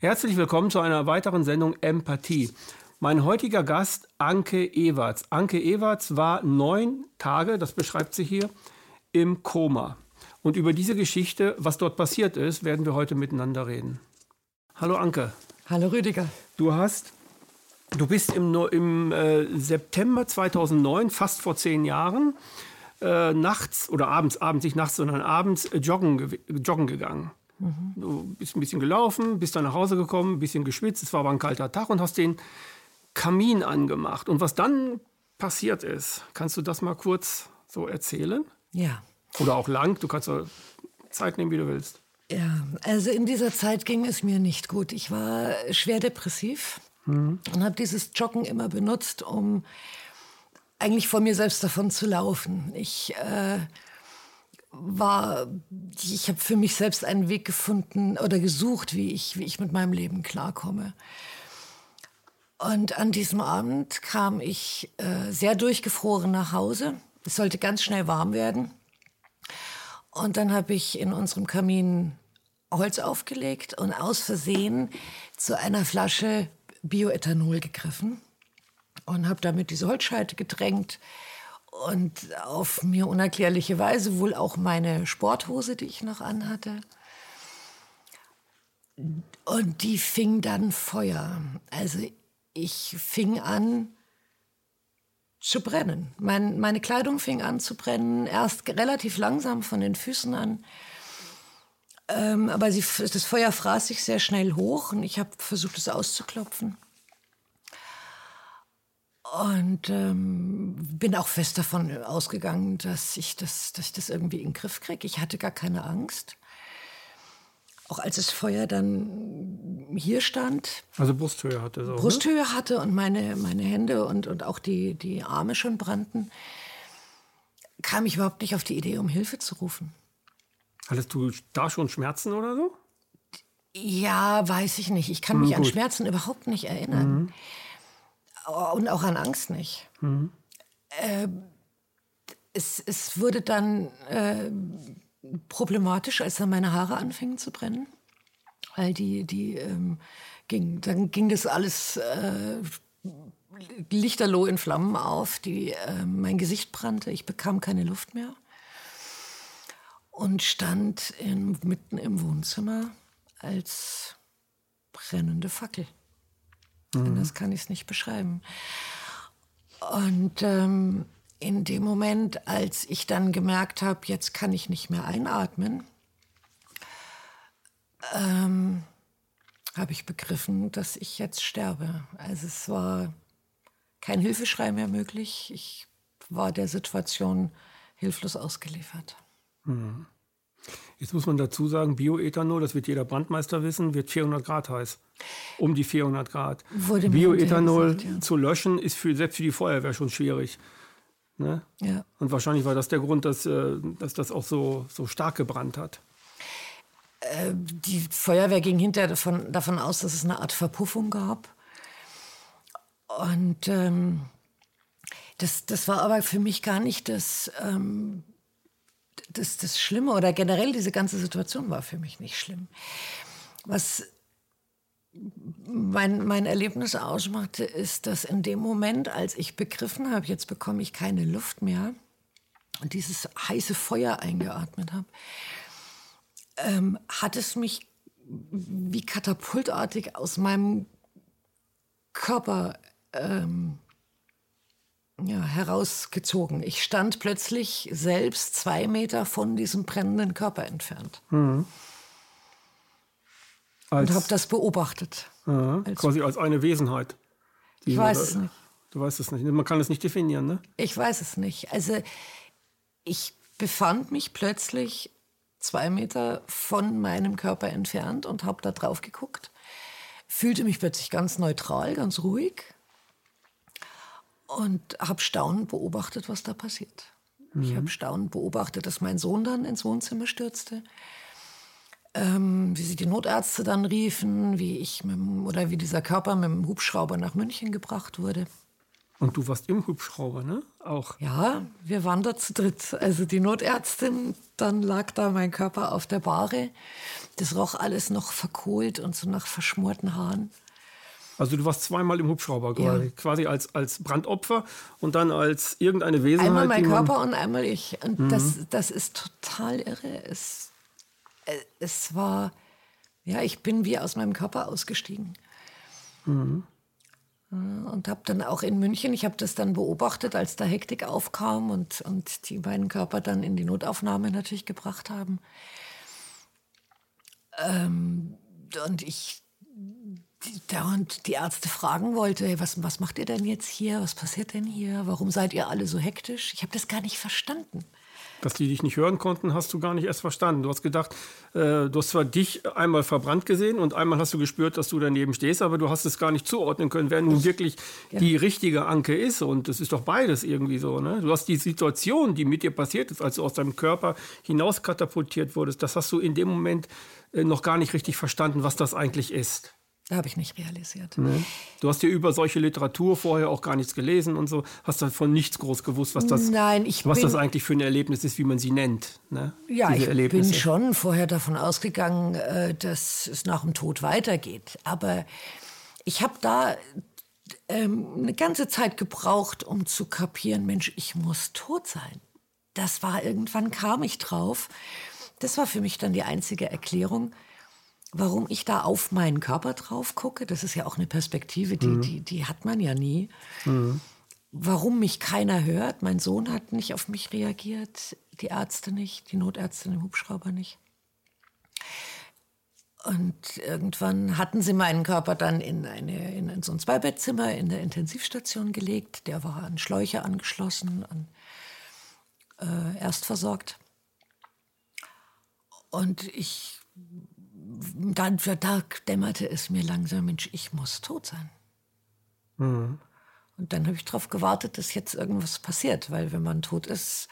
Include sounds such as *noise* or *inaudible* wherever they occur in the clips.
Herzlich willkommen zu einer weiteren Sendung Empathie. Mein heutiger Gast Anke Ewerts. Anke Ewerts war neun Tage, das beschreibt sie hier, im Koma. Und über diese Geschichte, was dort passiert ist, werden wir heute miteinander reden. Hallo Anke. Hallo Rüdiger. Du hast, du bist im, im äh, September 2009, fast vor zehn Jahren, äh, nachts oder abends, abends nicht nachts, sondern abends äh, joggen, joggen gegangen. Mhm. Du bist ein bisschen gelaufen, bist dann nach Hause gekommen, ein bisschen geschwitzt, es war aber ein kalter Tag und hast den Kamin angemacht. Und was dann passiert ist, kannst du das mal kurz so erzählen? Ja. Oder auch lang, du kannst so Zeit nehmen, wie du willst. Ja, also in dieser Zeit ging es mir nicht gut. Ich war schwer depressiv mhm. und habe dieses Joggen immer benutzt, um eigentlich vor mir selbst davon zu laufen. Ich äh, war, ich habe für mich selbst einen Weg gefunden oder gesucht, wie ich, wie ich mit meinem Leben klarkomme. Und an diesem Abend kam ich äh, sehr durchgefroren nach Hause. Es sollte ganz schnell warm werden. Und dann habe ich in unserem Kamin Holz aufgelegt und aus Versehen zu einer Flasche Bioethanol gegriffen und habe damit diese Holzscheite gedrängt und auf mir unerklärliche Weise wohl auch meine Sporthose, die ich noch anhatte. Und die fing dann Feuer. Also ich fing an zu brennen. Mein, meine Kleidung fing an zu brennen, erst relativ langsam von den Füßen an. Ähm, aber sie, das Feuer fraß sich sehr schnell hoch und ich habe versucht, es auszuklopfen. Und ähm, bin auch fest davon ausgegangen, dass ich das, dass ich das irgendwie in den Griff kriege. Ich hatte gar keine Angst. Auch als das Feuer dann hier stand. Also Brusthöhe hatte so. Ne? Brusthöhe ne? hatte und meine, meine Hände und, und auch die, die Arme schon brannten, kam ich überhaupt nicht auf die Idee, um Hilfe zu rufen. Hattest du da schon Schmerzen oder so? Ja, weiß ich nicht. Ich kann mich hm, an Schmerzen überhaupt nicht erinnern. Mhm. Und auch an Angst nicht. Mhm. Äh, es, es wurde dann äh, problematisch, als dann meine Haare anfingen zu brennen. Weil die, die ähm, ging, dann ging das alles äh, lichterloh in Flammen auf. Die, äh, mein Gesicht brannte, ich bekam keine Luft mehr. Und stand in, mitten im Wohnzimmer als brennende Fackel. Mhm. Das kann ich es nicht beschreiben. Und ähm, in dem Moment, als ich dann gemerkt habe, jetzt kann ich nicht mehr einatmen, ähm, habe ich begriffen, dass ich jetzt sterbe. Also es war kein Hilfeschrei mehr möglich. Ich war der Situation hilflos ausgeliefert. Mhm. Jetzt muss man dazu sagen, Bioethanol, das wird jeder Brandmeister wissen, wird 400 Grad heiß. Um die 400 Grad. Bioethanol gesagt, ja. zu löschen ist für, selbst für die Feuerwehr schon schwierig. Ne? Ja. Und wahrscheinlich war das der Grund, dass, äh, dass das auch so, so stark gebrannt hat. Äh, die Feuerwehr ging hinterher davon, davon aus, dass es eine Art Verpuffung gab. Und ähm, das, das war aber für mich gar nicht das, ähm, das, das Schlimme oder generell diese ganze Situation war für mich nicht schlimm. Was mein, mein Erlebnis ausmachte, ist, dass in dem Moment, als ich begriffen habe, jetzt bekomme ich keine Luft mehr und dieses heiße Feuer eingeatmet habe, ähm, hat es mich wie katapultartig aus meinem Körper ähm, ja, herausgezogen. Ich stand plötzlich selbst zwei Meter von diesem brennenden Körper entfernt. Mhm. Als, und habe das beobachtet. Ja, als, quasi als eine Wesenheit. Ich weiß es nicht. Du weißt es nicht. Man kann es nicht definieren, ne? Ich weiß es nicht. Also ich befand mich plötzlich zwei Meter von meinem Körper entfernt und habe da drauf geguckt. Fühlte mich plötzlich ganz neutral, ganz ruhig und habe staunend beobachtet, was da passiert. Mhm. Ich habe staunend beobachtet, dass mein Sohn dann ins Wohnzimmer stürzte ähm, wie sie die Notärzte dann riefen, wie ich mit, oder wie dieser Körper mit dem Hubschrauber nach München gebracht wurde. Und du warst im Hubschrauber, ne? Auch. Ja, wir waren da zu dritt. Also die Notärztin, dann lag da mein Körper auf der Bahre. Das roch alles noch verkohlt und so nach verschmorten Haaren. Also du warst zweimal im Hubschrauber quasi, ja. quasi als, als Brandopfer und dann als irgendeine Wesenheit. Einmal mein Körper und einmal ich. Und mhm. das, das ist total irre. Es, äh, es war, ja, ich bin wie aus meinem Körper ausgestiegen. Mhm. Und habe dann auch in München, ich habe das dann beobachtet, als da Hektik aufkam und, und die beiden Körper dann in die Notaufnahme natürlich gebracht haben. Ähm, und ich dauernd die Ärzte fragen wollte, hey, was, was macht ihr denn jetzt hier? Was passiert denn hier? Warum seid ihr alle so hektisch? Ich habe das gar nicht verstanden. Dass die dich nicht hören konnten, hast du gar nicht erst verstanden. Du hast gedacht, äh, du hast zwar dich einmal verbrannt gesehen und einmal hast du gespürt, dass du daneben stehst, aber du hast es gar nicht zuordnen können, wer nun wirklich ja. die richtige Anke ist. Und es ist doch beides irgendwie so. Ne? Du hast die Situation, die mit dir passiert ist, als du aus deinem Körper hinaus katapultiert wurdest, das hast du in dem Moment äh, noch gar nicht richtig verstanden, was das eigentlich ist. Da habe ich nicht realisiert. Nee. Du hast ja über solche Literatur vorher auch gar nichts gelesen und so, hast davon nichts groß gewusst, was das, Nein, was das eigentlich für ein Erlebnis ist, wie man sie nennt. Ne? Ja, Diese ich bin schon vorher davon ausgegangen, äh, dass es nach dem Tod weitergeht. Aber ich habe da ähm, eine ganze Zeit gebraucht, um zu kapieren, Mensch, ich muss tot sein. Das war irgendwann kam ich drauf. Das war für mich dann die einzige Erklärung warum ich da auf meinen Körper drauf gucke. Das ist ja auch eine Perspektive, die, mhm. die, die hat man ja nie. Mhm. Warum mich keiner hört. Mein Sohn hat nicht auf mich reagiert, die Ärzte nicht, die Notärzte im Hubschrauber nicht. Und irgendwann hatten sie meinen Körper dann in, eine, in so ein Zweibettzimmer in der Intensivstation gelegt. Der war an Schläuche angeschlossen, an, äh, erst versorgt. Und ich dann da dämmerte es mir langsam, Mensch, ich muss tot sein. Mhm. Und dann habe ich darauf gewartet, dass jetzt irgendwas passiert, weil wenn man tot ist,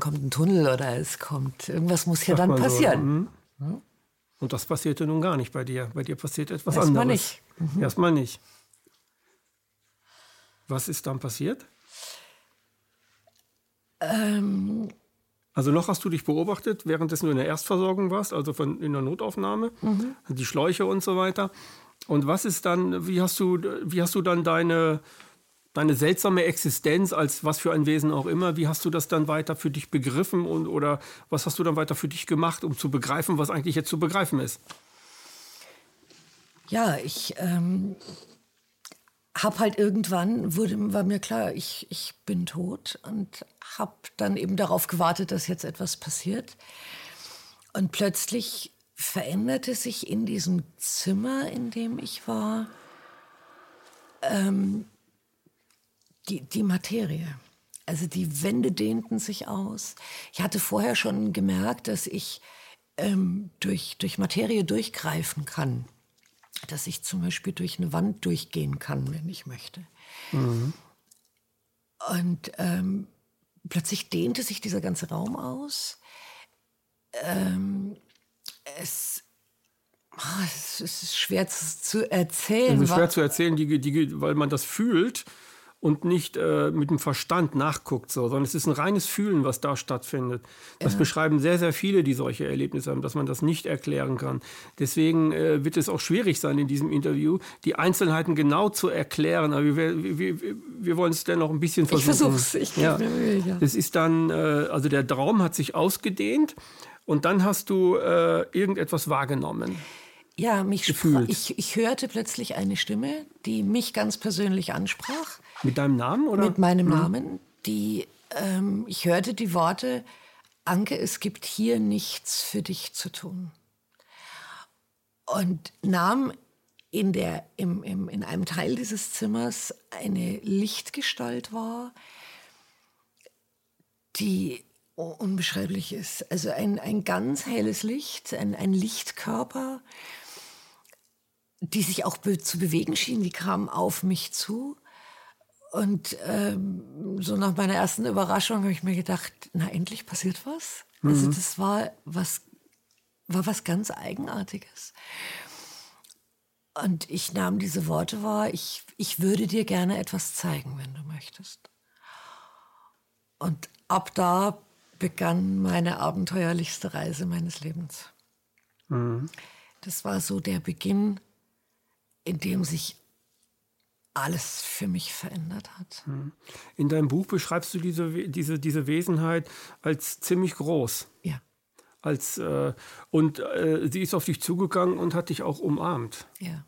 kommt ein Tunnel oder es kommt, irgendwas muss ja dann passieren. So, mhm. Und das passierte nun gar nicht bei dir. Bei dir passiert etwas Erstmal anderes. Erstmal nicht. Mhm. Erstmal nicht. Was ist dann passiert? Ähm, also noch hast du dich beobachtet, währenddessen du in der Erstversorgung warst, also von, in der Notaufnahme, mhm. die Schläuche und so weiter. Und was ist dann, wie hast du, wie hast du dann deine, deine seltsame Existenz als was für ein Wesen auch immer, wie hast du das dann weiter für dich begriffen und oder was hast du dann weiter für dich gemacht, um zu begreifen, was eigentlich jetzt zu begreifen ist? Ja, ich ähm, habe halt irgendwann, wurde, war mir klar, ich, ich bin tot und habe dann eben darauf gewartet, dass jetzt etwas passiert. Und plötzlich veränderte sich in diesem Zimmer, in dem ich war, ähm, die, die Materie. Also die Wände dehnten sich aus. Ich hatte vorher schon gemerkt, dass ich ähm, durch, durch Materie durchgreifen kann dass ich zum Beispiel durch eine Wand durchgehen kann, wenn ich möchte. Mhm. Und ähm, plötzlich dehnte sich dieser ganze Raum aus. Ähm, es, oh, es, ist schwer zu, zu erzählen. Es ist schwer zu erzählen, die, die, weil man das fühlt und nicht äh, mit dem Verstand nachguckt, so, sondern es ist ein reines Fühlen, was da stattfindet. Das ja. beschreiben sehr, sehr viele, die solche Erlebnisse haben, dass man das nicht erklären kann. Deswegen äh, wird es auch schwierig sein in diesem Interview, die Einzelheiten genau zu erklären. Aber wir, wir, wir, wollen es dennoch ein bisschen versuchen. Ich versuch's. Ich ja. Mühe, ja. Es ist dann, äh, also der Traum hat sich ausgedehnt und dann hast du äh, irgendetwas wahrgenommen. Ja, mich gefühlt. Ich, ich hörte plötzlich eine Stimme, die mich ganz persönlich ansprach. Mit deinem Namen oder? Mit meinem mhm. Namen. Die, ähm, ich hörte die Worte: Anke, es gibt hier nichts für dich zu tun. Und nahm in, der, im, im, in einem Teil dieses Zimmers eine Lichtgestalt wahr, die unbeschreiblich ist. Also ein, ein ganz helles Licht, ein, ein Lichtkörper, die sich auch be zu bewegen schien, die kam auf mich zu. Und ähm, so nach meiner ersten Überraschung habe ich mir gedacht, na endlich passiert was. Also mhm. Also das war was, war was ganz Eigenartiges. Und ich nahm diese Worte wahr, ich, ich würde dir gerne etwas zeigen, wenn du möchtest. Und ab da begann meine abenteuerlichste Reise meines Lebens. Mhm. Das war so der Beginn, in dem sich alles für mich verändert hat. Mhm. In deinem Buch beschreibst du diese, diese, diese Wesenheit als ziemlich groß. Ja. Als, äh, und äh, sie ist auf dich zugegangen und hat dich auch umarmt. Ja.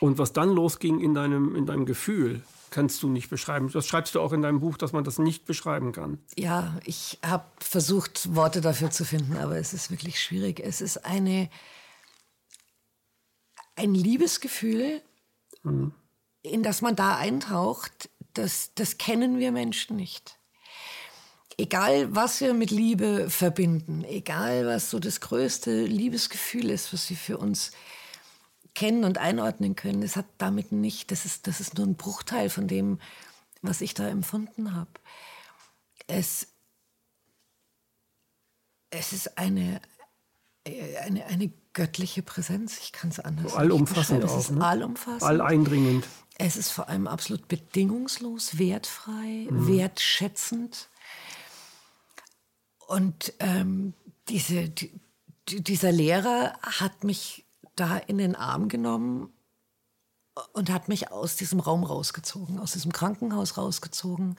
Und was dann losging in deinem, in deinem Gefühl, kannst du nicht beschreiben. Das schreibst du auch in deinem Buch, dass man das nicht beschreiben kann. Ja, ich habe versucht, Worte dafür zu finden, aber es ist wirklich schwierig. Es ist eine, ein Liebesgefühl, mhm. In das man da eintaucht, das, das kennen wir Menschen nicht. Egal, was wir mit Liebe verbinden, egal, was so das größte Liebesgefühl ist, was wir für uns kennen und einordnen können, es hat damit nicht, das ist, das ist nur ein Bruchteil von dem, was ich da empfunden habe. Es, es ist eine, eine, eine göttliche Präsenz, ich kann es anders. Allumfassend auch. Es ist ne? allumfassend. Alleindringend. Es ist vor allem absolut bedingungslos, wertfrei, mhm. wertschätzend. Und ähm, diese, die, dieser Lehrer hat mich da in den Arm genommen und hat mich aus diesem Raum rausgezogen, aus diesem Krankenhaus rausgezogen.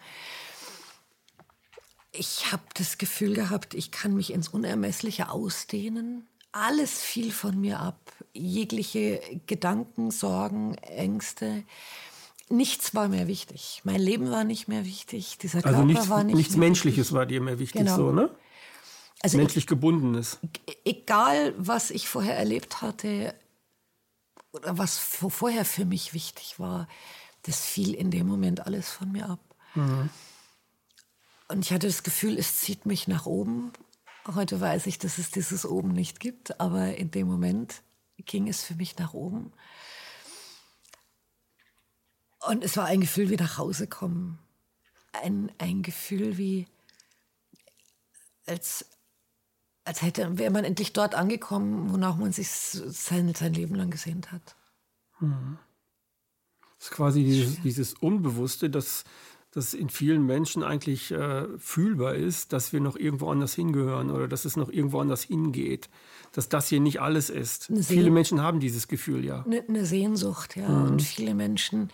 Ich habe das Gefühl gehabt, ich kann mich ins Unermessliche ausdehnen. Alles fiel von mir ab. Jegliche Gedanken, Sorgen, Ängste. Nichts war mehr wichtig. Mein Leben war nicht mehr wichtig. Dieser also Körper nichts, war nicht nichts mehr Menschliches wichtig. war dir mehr wichtig, Genau. so, ne? Also Menschlich gebundenes. egal was ich vorher erlebt hatte oder was vor- vorher für mich wichtig war, das fiel in dem Moment alles von mir ab. Und ich hatte das Gefühl, es zieht mich nach oben. Heute weiß ich, dass es dieses oben nicht gibt, aber in dem Moment ging es für mich nach oben. Und es war ein Gefühl wie nach Hause kommen. Ein, ein Gefühl wie, als, als hätte, wäre man endlich dort angekommen, wonach man sich sein, sein Leben lang gesehnt hat. Das ist quasi dieses, dieses Unbewusste, das, das in vielen Menschen eigentlich äh, fühlbar ist, dass wir noch irgendwo anders hingehören oder dass es noch irgendwo anders hingeht. Dass das hier nicht alles ist. Viele Menschen haben dieses Gefühl, ja. Eine, eine Sehnsucht, ja. Und viele Menschen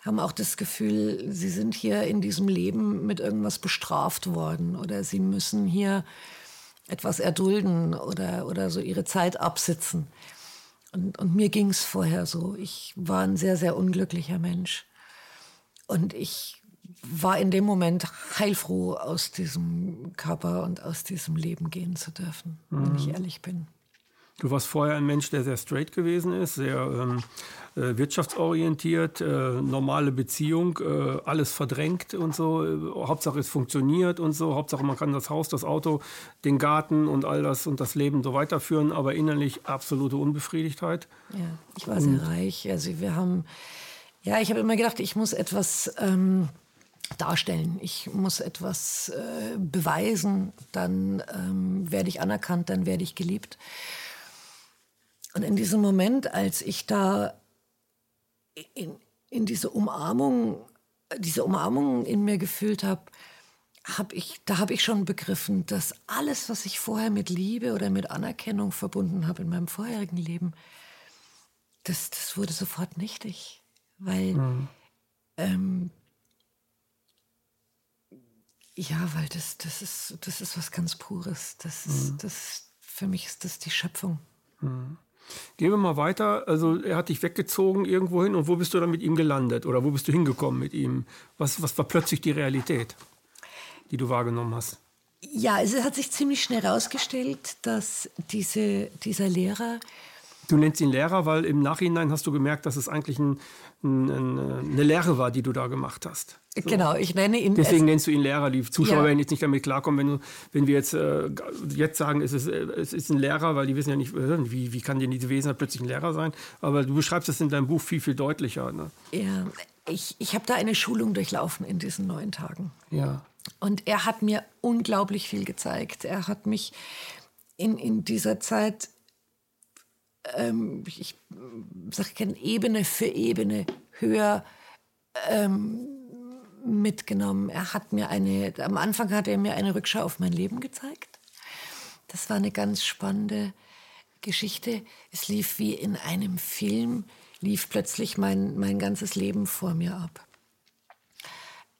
haben auch das Gefühl, sie sind hier in diesem Leben mit irgendwas bestraft worden oder sie müssen hier etwas erdulden oder, oder so ihre Zeit absitzen. Und, und mir ging es vorher so. Ich war ein sehr, sehr unglücklicher Mensch. Und ich war in dem Moment heilfroh, aus diesem Körper und aus diesem Leben gehen zu dürfen, wenn ich ehrlich bin. Du warst vorher ein Mensch, der sehr straight gewesen ist, sehr ähm, äh, wirtschaftsorientiert, äh, normale Beziehung, äh, alles verdrängt und so. Äh, Hauptsache es funktioniert und so. Hauptsache man kann das Haus, das Auto, den Garten und all das und das Leben so weiterführen, aber innerlich absolute Unbefriedigtheit. Ja, ich war sehr reich. Also wir haben, ja, ich habe immer gedacht, ich muss etwas ähm, darstellen. Ich muss etwas äh, beweisen. Dann ähm, werde ich anerkannt, dann werde ich geliebt. Und in diesem Moment, als ich da in, in diese Umarmung, diese Umarmung in mir gefühlt habe, hab ich, da habe ich schon begriffen, dass alles, was ich vorher mit Liebe oder mit Anerkennung verbunden habe in meinem vorherigen Leben, das, das wurde sofort nichtig. Weil, ähm, ja, weil das, das, ist, das ist was ganz Pures. Das ist, das, für mich ist das die Schöpfung. Gehen wir mal weiter. Also er hat dich weggezogen irgendwo hin und wo bist du dann mit ihm gelandet oder wo bist du hingekommen mit ihm? Was, was war plötzlich die Realität, die du wahrgenommen hast? Ja, also es hat sich ziemlich schnell herausgestellt, dass diese, dieser Lehrer Du nennst ihn Lehrer, weil im Nachhinein hast du gemerkt, dass es eigentlich ein, eine Lehre war, die du da gemacht hast. Genau, ich nenne ihn. Deswegen nennst du ihn Lehrer. Die Zuschauer Ja. werden jetzt nicht damit klarkommen, wenn, du, wenn wir jetzt, äh, jetzt sagen, es ist, äh, es ist ein Lehrer, weil die wissen ja nicht, äh, wie, wie kann denn diese Wesenheit plötzlich ein Lehrer sein. Aber du beschreibst es in deinem Buch viel, viel deutlicher. Ne? ja, ich, ich habe da eine Schulung durchlaufen in diesen neun Tagen. Ja. Und er hat mir unglaublich viel gezeigt. Er hat mich in, in dieser Zeit ähm, ich sage gerne Ebene für Ebene höher ähm, mitgenommen. Er hat mir eine, am Anfang hat er mir eine Rückschau auf mein Leben gezeigt. Das war eine ganz spannende Geschichte. Es lief wie in einem Film, lief plötzlich mein, mein ganzes Leben vor mir ab.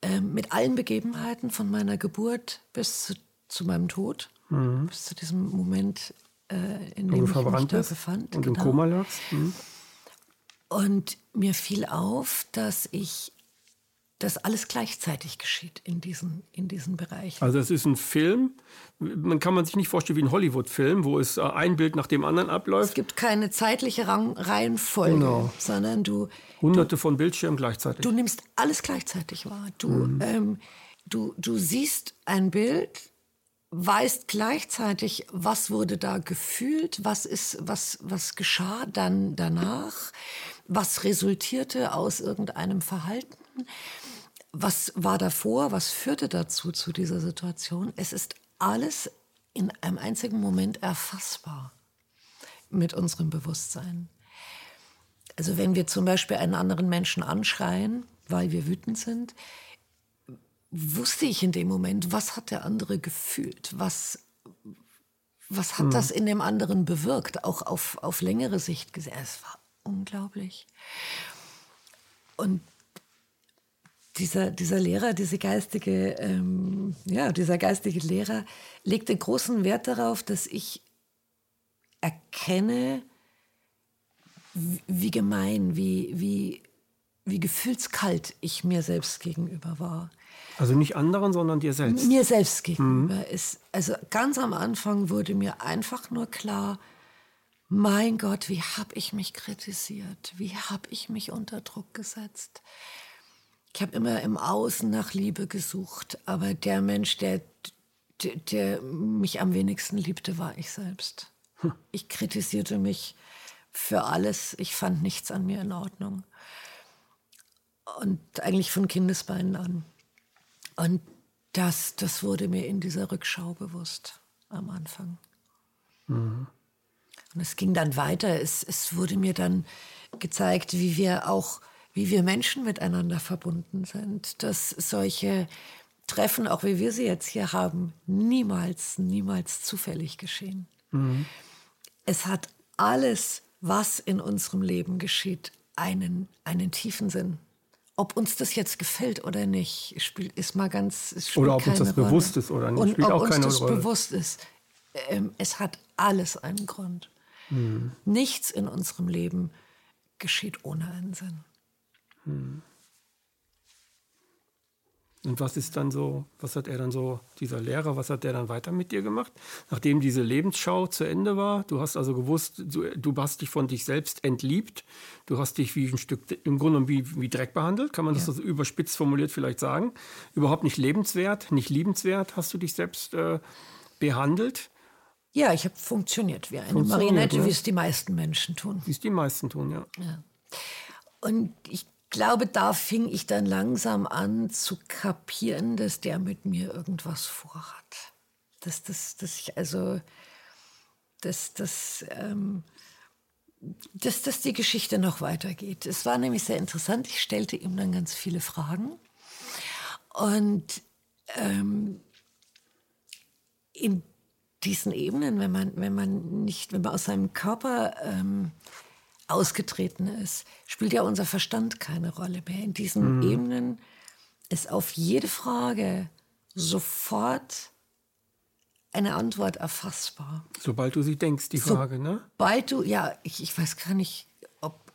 Ähm, mit allen Begebenheiten von meiner Geburt bis zu, zu meinem Tod, mhm. bis zu diesem Moment, äh, in dem ich mich da befand. Und genau. im Koma lagst. Mhm. Und mir fiel auf, dass ich dass alles gleichzeitig geschieht in diesen, in diesen Bereichen. Also es ist ein Film, man kann man sich nicht vorstellen wie ein Hollywood-Film, wo es äh, ein Bild nach dem anderen abläuft. Es gibt keine zeitliche Reihenfolge, genau. sondern du... Hunderte du, von Bildschirmen gleichzeitig. Du nimmst alles gleichzeitig wahr. Du, mhm. ähm, du, du siehst ein Bild, weißt gleichzeitig, was wurde da gefühlt, was, ist, was, was geschah dann danach, was resultierte aus irgendeinem Verhalten was war davor? Was führte dazu zu dieser Situation? Es ist alles in einem einzigen Moment erfassbar mit unserem Bewusstsein. Also wenn wir zum Beispiel einen anderen Menschen anschreien, weil wir wütend sind, wusste ich in dem Moment, was hat der andere gefühlt? Was, was hat hm. das in dem anderen bewirkt? Auch auf, auf längere Sicht gesehen. Es war unglaublich. Und dieser, dieser Lehrer, diese geistige, ähm, ja, dieser geistige Lehrer legte großen Wert darauf, dass ich erkenne, wie, wie gemein, wie, wie, wie gefühlskalt ich mir selbst gegenüber war. Also nicht anderen, sondern dir selbst. Mir selbst gegenüber. Mhm. Ist, also ganz am Anfang wurde mir einfach nur klar, mein Gott, wie habe ich mich kritisiert? Wie habe ich mich unter Druck gesetzt? ich habe immer im Außen nach Liebe gesucht, aber der Mensch, der, der, der mich am wenigsten liebte, war ich selbst. Hm. Ich kritisierte mich für alles. Ich fand nichts an mir in Ordnung. Und eigentlich von Kindesbeinen an. Und das, das wurde mir in dieser Rückschau bewusst am Anfang. Mhm. Und es ging dann weiter. Es, es wurde mir dann gezeigt, wie wir auch wie wir Menschen miteinander verbunden sind, dass solche Treffen, auch wie wir sie jetzt hier haben, niemals, niemals zufällig geschehen. Mhm. Es hat alles, was in unserem Leben geschieht, einen, einen tiefen Sinn. Ob uns das jetzt gefällt oder nicht, spielt, ist mal ganz. oder ob uns das Rolle. bewusst ist oder nicht, Und spielt ob auch keine uns das Rolle. bewusst ist. Ähm, es hat alles einen Grund. Mhm. Nichts in unserem Leben geschieht ohne einen Sinn. Hm. Und was ist dann so, was hat er dann so, dieser Lehrer, was hat der dann weiter mit dir gemacht? Nachdem diese Lebensschau zu Ende war, du hast also gewusst, du, du hast dich von dich selbst entliebt, du hast dich wie ein Stück, im Grunde wie, wie Dreck behandelt, kann man das ja. so überspitzt formuliert vielleicht sagen. Überhaupt nicht lebenswert, nicht liebenswert hast du dich selbst äh, behandelt. Ja, ich habe funktioniert wie eine funktioniert, Marionette, ne? wie es die meisten Menschen tun. Wie es die meisten tun, ja. ja. Und ich glaube, da fing ich dann langsam an zu kapieren, dass der mit mir irgendwas vorhat. Dass, dass, dass ich also, dass, dass, ähm, dass, dass die Geschichte noch weitergeht. Es war nämlich sehr interessant. Ich stellte ihm dann ganz viele Fragen. Und ähm, in diesen Ebenen, wenn man, wenn man nicht, wenn man aus seinem Körper ähm, ausgetreten ist, spielt ja unser Verstand keine Rolle mehr. In diesen mhm. Ebenen ist auf jede Frage sofort eine Antwort erfassbar. Sobald du sie denkst, die Frage, so, ne? Sobald du, ja, ich, ich weiß gar nicht,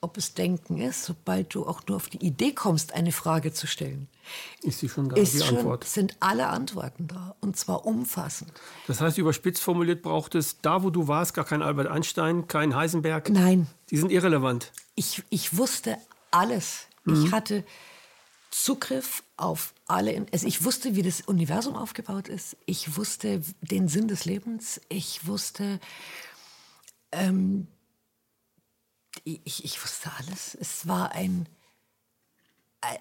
ob es Denken ist, sobald du auch nur auf die Idee kommst, eine Frage zu stellen. Ist sie schon da, ist die schon, Antwort? Sind alle Antworten da und zwar umfassend. Das heißt, überspitzt formuliert braucht es da, wo du warst, gar kein Albert Einstein, kein Heisenberg? Nein. Die sind irrelevant. Ich, ich wusste alles. Mhm. Ich hatte Zugriff auf alle. Also ich wusste, wie das Universum aufgebaut ist. Ich wusste den Sinn des Lebens. Ich wusste ähm, ich, ich wusste alles. Es war ein,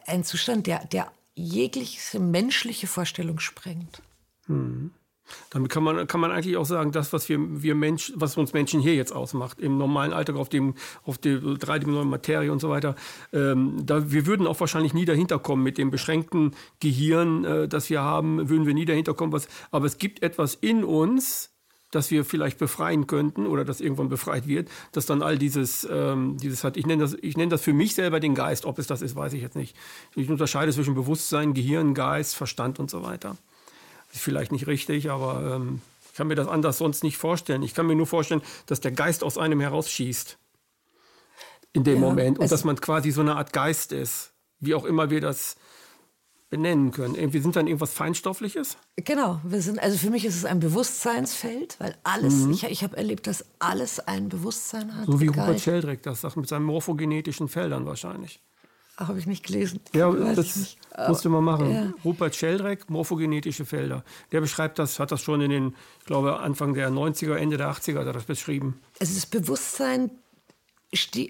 ein Zustand, der, der jegliche menschliche Vorstellung sprengt. Mhm. Damit kann man, kann man eigentlich auch sagen, das, was wir, wir Mensch, was uns Menschen hier jetzt ausmacht, im normalen Alltag auf dem, auf der dreidimensionalen Materie und so weiter, ähm, da, wir würden auch wahrscheinlich nie dahinter kommen mit dem beschränkten Gehirn, äh, das wir haben, würden wir nie dahinter kommen, was, aber es gibt etwas in uns, das wir vielleicht befreien könnten oder das irgendwann befreit wird, dass dann all dieses, ähm, dieses hat, ich nenne das, ich nenne das für mich selber den Geist, ob es das ist, weiß ich jetzt nicht. Ich unterscheide zwischen Bewusstsein, Gehirn, Geist, Verstand und so weiter. Ist vielleicht nicht richtig, aber ähm, ich kann mir das anders sonst nicht vorstellen. Ich kann mir nur vorstellen, dass der Geist aus einem herausschießt. In dem ja, Moment. Und dass man quasi so eine Art Geist ist. Wie auch immer wir das benennen können. Wir sind dann irgendwas Feinstoffliches? Genau, wir sind, also für mich ist es ein Bewusstseinsfeld, weil alles, mhm. ich, ich habe erlebt, dass alles ein Bewusstsein hat. So wie Rupert Sheldrake das sagt, mit seinen morphogenetischen Feldern wahrscheinlich. Habe ich nicht gelesen. Ja, das musst du mal machen. Ja. Rupert Sheldrake, morphogenetische Felder. Der beschreibt das, hat das schon in den, ich glaube, Anfang der 90er, Ende der 80er hat er das beschrieben. Also das Bewusstsein,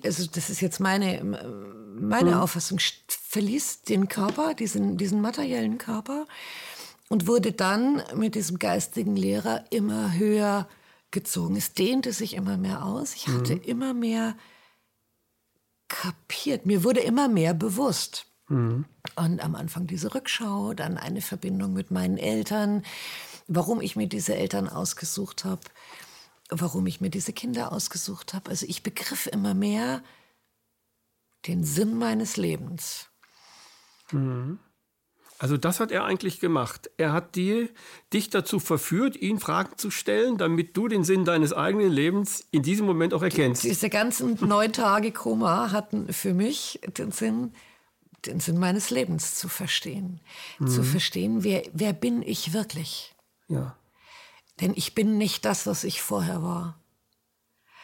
also das ist jetzt meine, meine mhm. Auffassung, verließ den Körper, diesen, diesen materiellen Körper und wurde dann mit diesem geistigen Lehrer immer höher gezogen. Es dehnte sich immer mehr aus. Ich hatte mhm. immer mehr kapiert. Mir wurde immer mehr bewusst. Mhm. Und am Anfang diese Rückschau, dann eine Verbindung mit meinen Eltern, warum ich mir diese Eltern ausgesucht habe, warum ich mir diese Kinder ausgesucht habe. Also ich begriff immer mehr den Sinn meines Lebens. Mhm. Also das hat er eigentlich gemacht. Er hat dir, dich dazu verführt, ihn Fragen zu stellen, damit du den Sinn deines eigenen Lebens in diesem Moment auch erkennst. Diese ganzen neun Tage Koma hatten für mich den Sinn, den Sinn meines Lebens zu verstehen. Mhm. Zu verstehen, wer, wer bin ich wirklich? Ja. Denn ich bin nicht das, was ich vorher war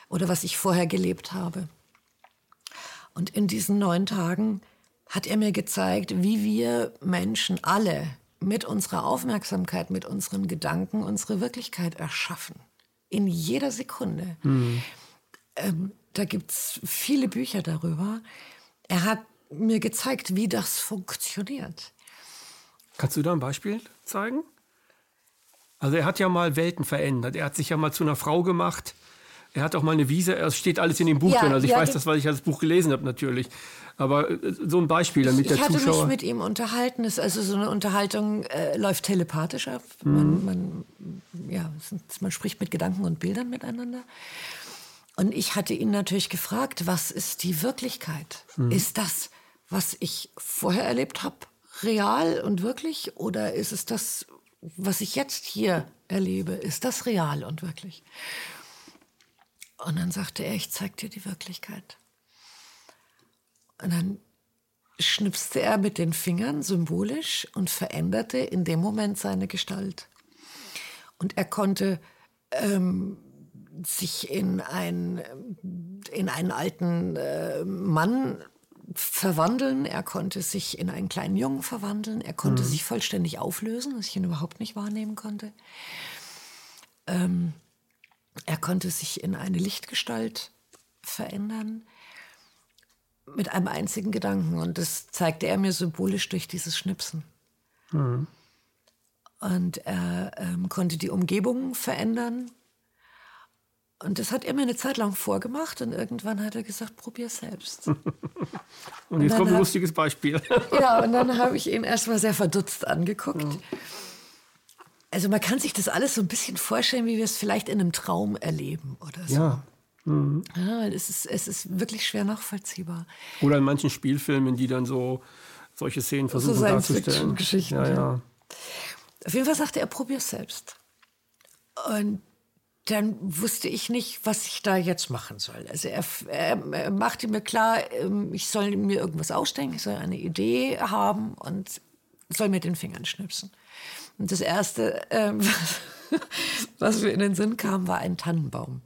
oder was ich vorher gelebt habe. Und in diesen neun Tagen hat er mir gezeigt, wie wir Menschen alle mit unserer Aufmerksamkeit, mit unseren Gedanken unsere Wirklichkeit erschaffen. In jeder Sekunde. Mhm. Ähm, da gibt es viele Bücher darüber. Er hat mir gezeigt, wie das funktioniert. Kannst du da ein Beispiel zeigen? Also er hat ja mal Welten verändert. Er hat sich ja mal zu einer Frau gemacht. Er hat auch mal eine Wiese, es steht alles in dem Buch ja, drin. Also ich ja, weiß das, weil ich das Buch gelesen habe natürlich. Aber äh, so ein Beispiel, damit der Zuschauer... Ich hatte mich mit ihm unterhalten. Also so eine Unterhaltung äh, läuft telepathisch ab. Mhm. Man, man, ja, man spricht mit Gedanken und Bildern miteinander. Und ich hatte ihn natürlich gefragt, was ist die Wirklichkeit? Mhm. Ist das, was ich vorher erlebt habe, real und wirklich? Oder ist es das, was ich jetzt hier erlebe? Ist das real und wirklich? Und dann sagte er, ich zeig dir die Wirklichkeit. Und dann schnipste er mit den Fingern symbolisch und veränderte in dem Moment seine Gestalt. Und er konnte ähm, sich in, ein, in einen alten äh, Mann verwandeln, er konnte sich in einen kleinen Jungen verwandeln, er konnte mhm. sich vollständig auflösen, was ich ihn überhaupt nicht wahrnehmen konnte. Ähm, er konnte sich in eine Lichtgestalt verändern mit einem einzigen Gedanken. Und das zeigte er mir symbolisch durch dieses Schnipsen. Mhm. Und er ähm, konnte die Umgebung verändern. Und das hat er mir eine Zeit lang vorgemacht und irgendwann hat er gesagt, probier selbst. und, *laughs* und jetzt kommt ein lustiges Beispiel. ja, und dann habe ich ihn erstmal sehr verdutzt angeguckt. Ja. Also man kann sich das alles so ein bisschen vorstellen, wie wir es vielleicht in einem Traum erleben oder so. Ja, Mhm. Ja, es ist, es ist wirklich schwer nachvollziehbar. Oder in manchen Spielfilmen, die dann so solche Szenen versuchen so darzustellen. Geschichten. Ja, ja. Auf jeden Fall sagte er, probier es selbst. Und dann wusste ich nicht, was ich da jetzt machen soll. Also er, er, er machte mir klar, ähm, ich soll mir irgendwas ausdenken, ich soll eine Idee haben und soll mir den Fingern schnipsen. Und das Erste, ähm, *laughs* was mir in den Sinn kam, war ein Tannenbaum.